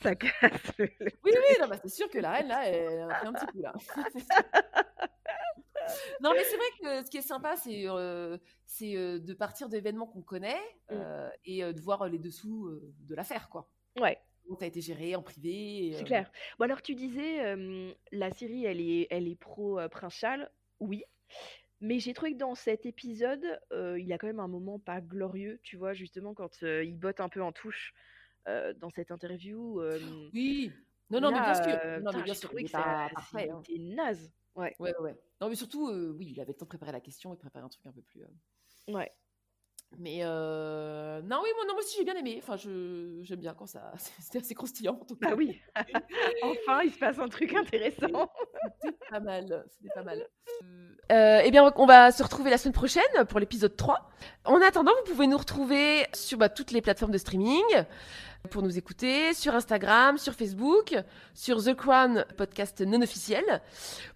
ça casse. le- Oui, oui, non, bah, c'est sûr que la reine, là, elle a pris un petit coup, là. Non, mais c'est vrai que ce qui est sympa, c'est euh, c'est euh, de partir d'événements qu'on connaît Mm. euh, et de voir les dessous de l'affaire, quoi. Ouais, Comment ça a été géré en privé. c'est euh, clair. Bon alors tu disais euh, la série elle est elle est pro euh, Prince Charles, oui. Mais j'ai trouvé que dans cet épisode, il y a quand même un moment pas glorieux, tu vois, justement quand il botte un peu en touche dans cette interview. Oui. Non, non, mais bien là, sûr. non, mais bien sûr. trouvé que ça parfait, hein. c'était naze. Ouais, Ouais, ouais. Non, mais surtout, euh, oui, il avait le temps de préparer la question et de préparer un truc un peu plus. euh, ouais. Mais euh... non, oui, moi, non, moi aussi j'ai bien aimé. Enfin, je j'aime bien quand ça. C'était assez croustillant en tout cas. Bah oui. enfin, il se passe un truc intéressant. C'était pas mal. C'était pas mal. Euh, eh bien, on va se retrouver la semaine prochaine pour l'épisode 3. En attendant, vous pouvez nous retrouver sur bah, toutes les plateformes de streaming pour nous écouter, sur Instagram, sur Facebook, sur The Crown, podcast non officiel,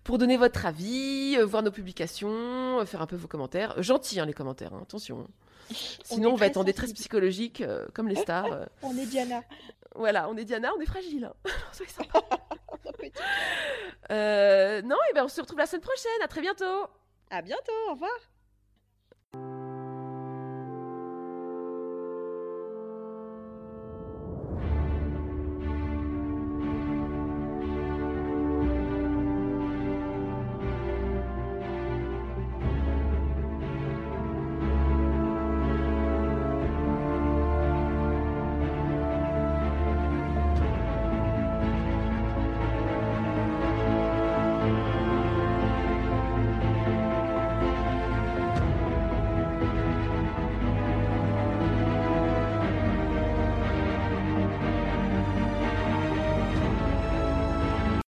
pour donner votre avis, euh, voir nos publications, euh, faire un peu vos commentaires. Gentils, hein, les commentaires, hein, attention. Sinon, on, va être en détresse sensible. psychologique, euh, comme les stars. euh. On est Diana. Voilà, on est Diana, on est fragile. hein. Euh, non, et ben on se retrouve la semaine prochaine. À très bientôt. À bientôt, au revoir.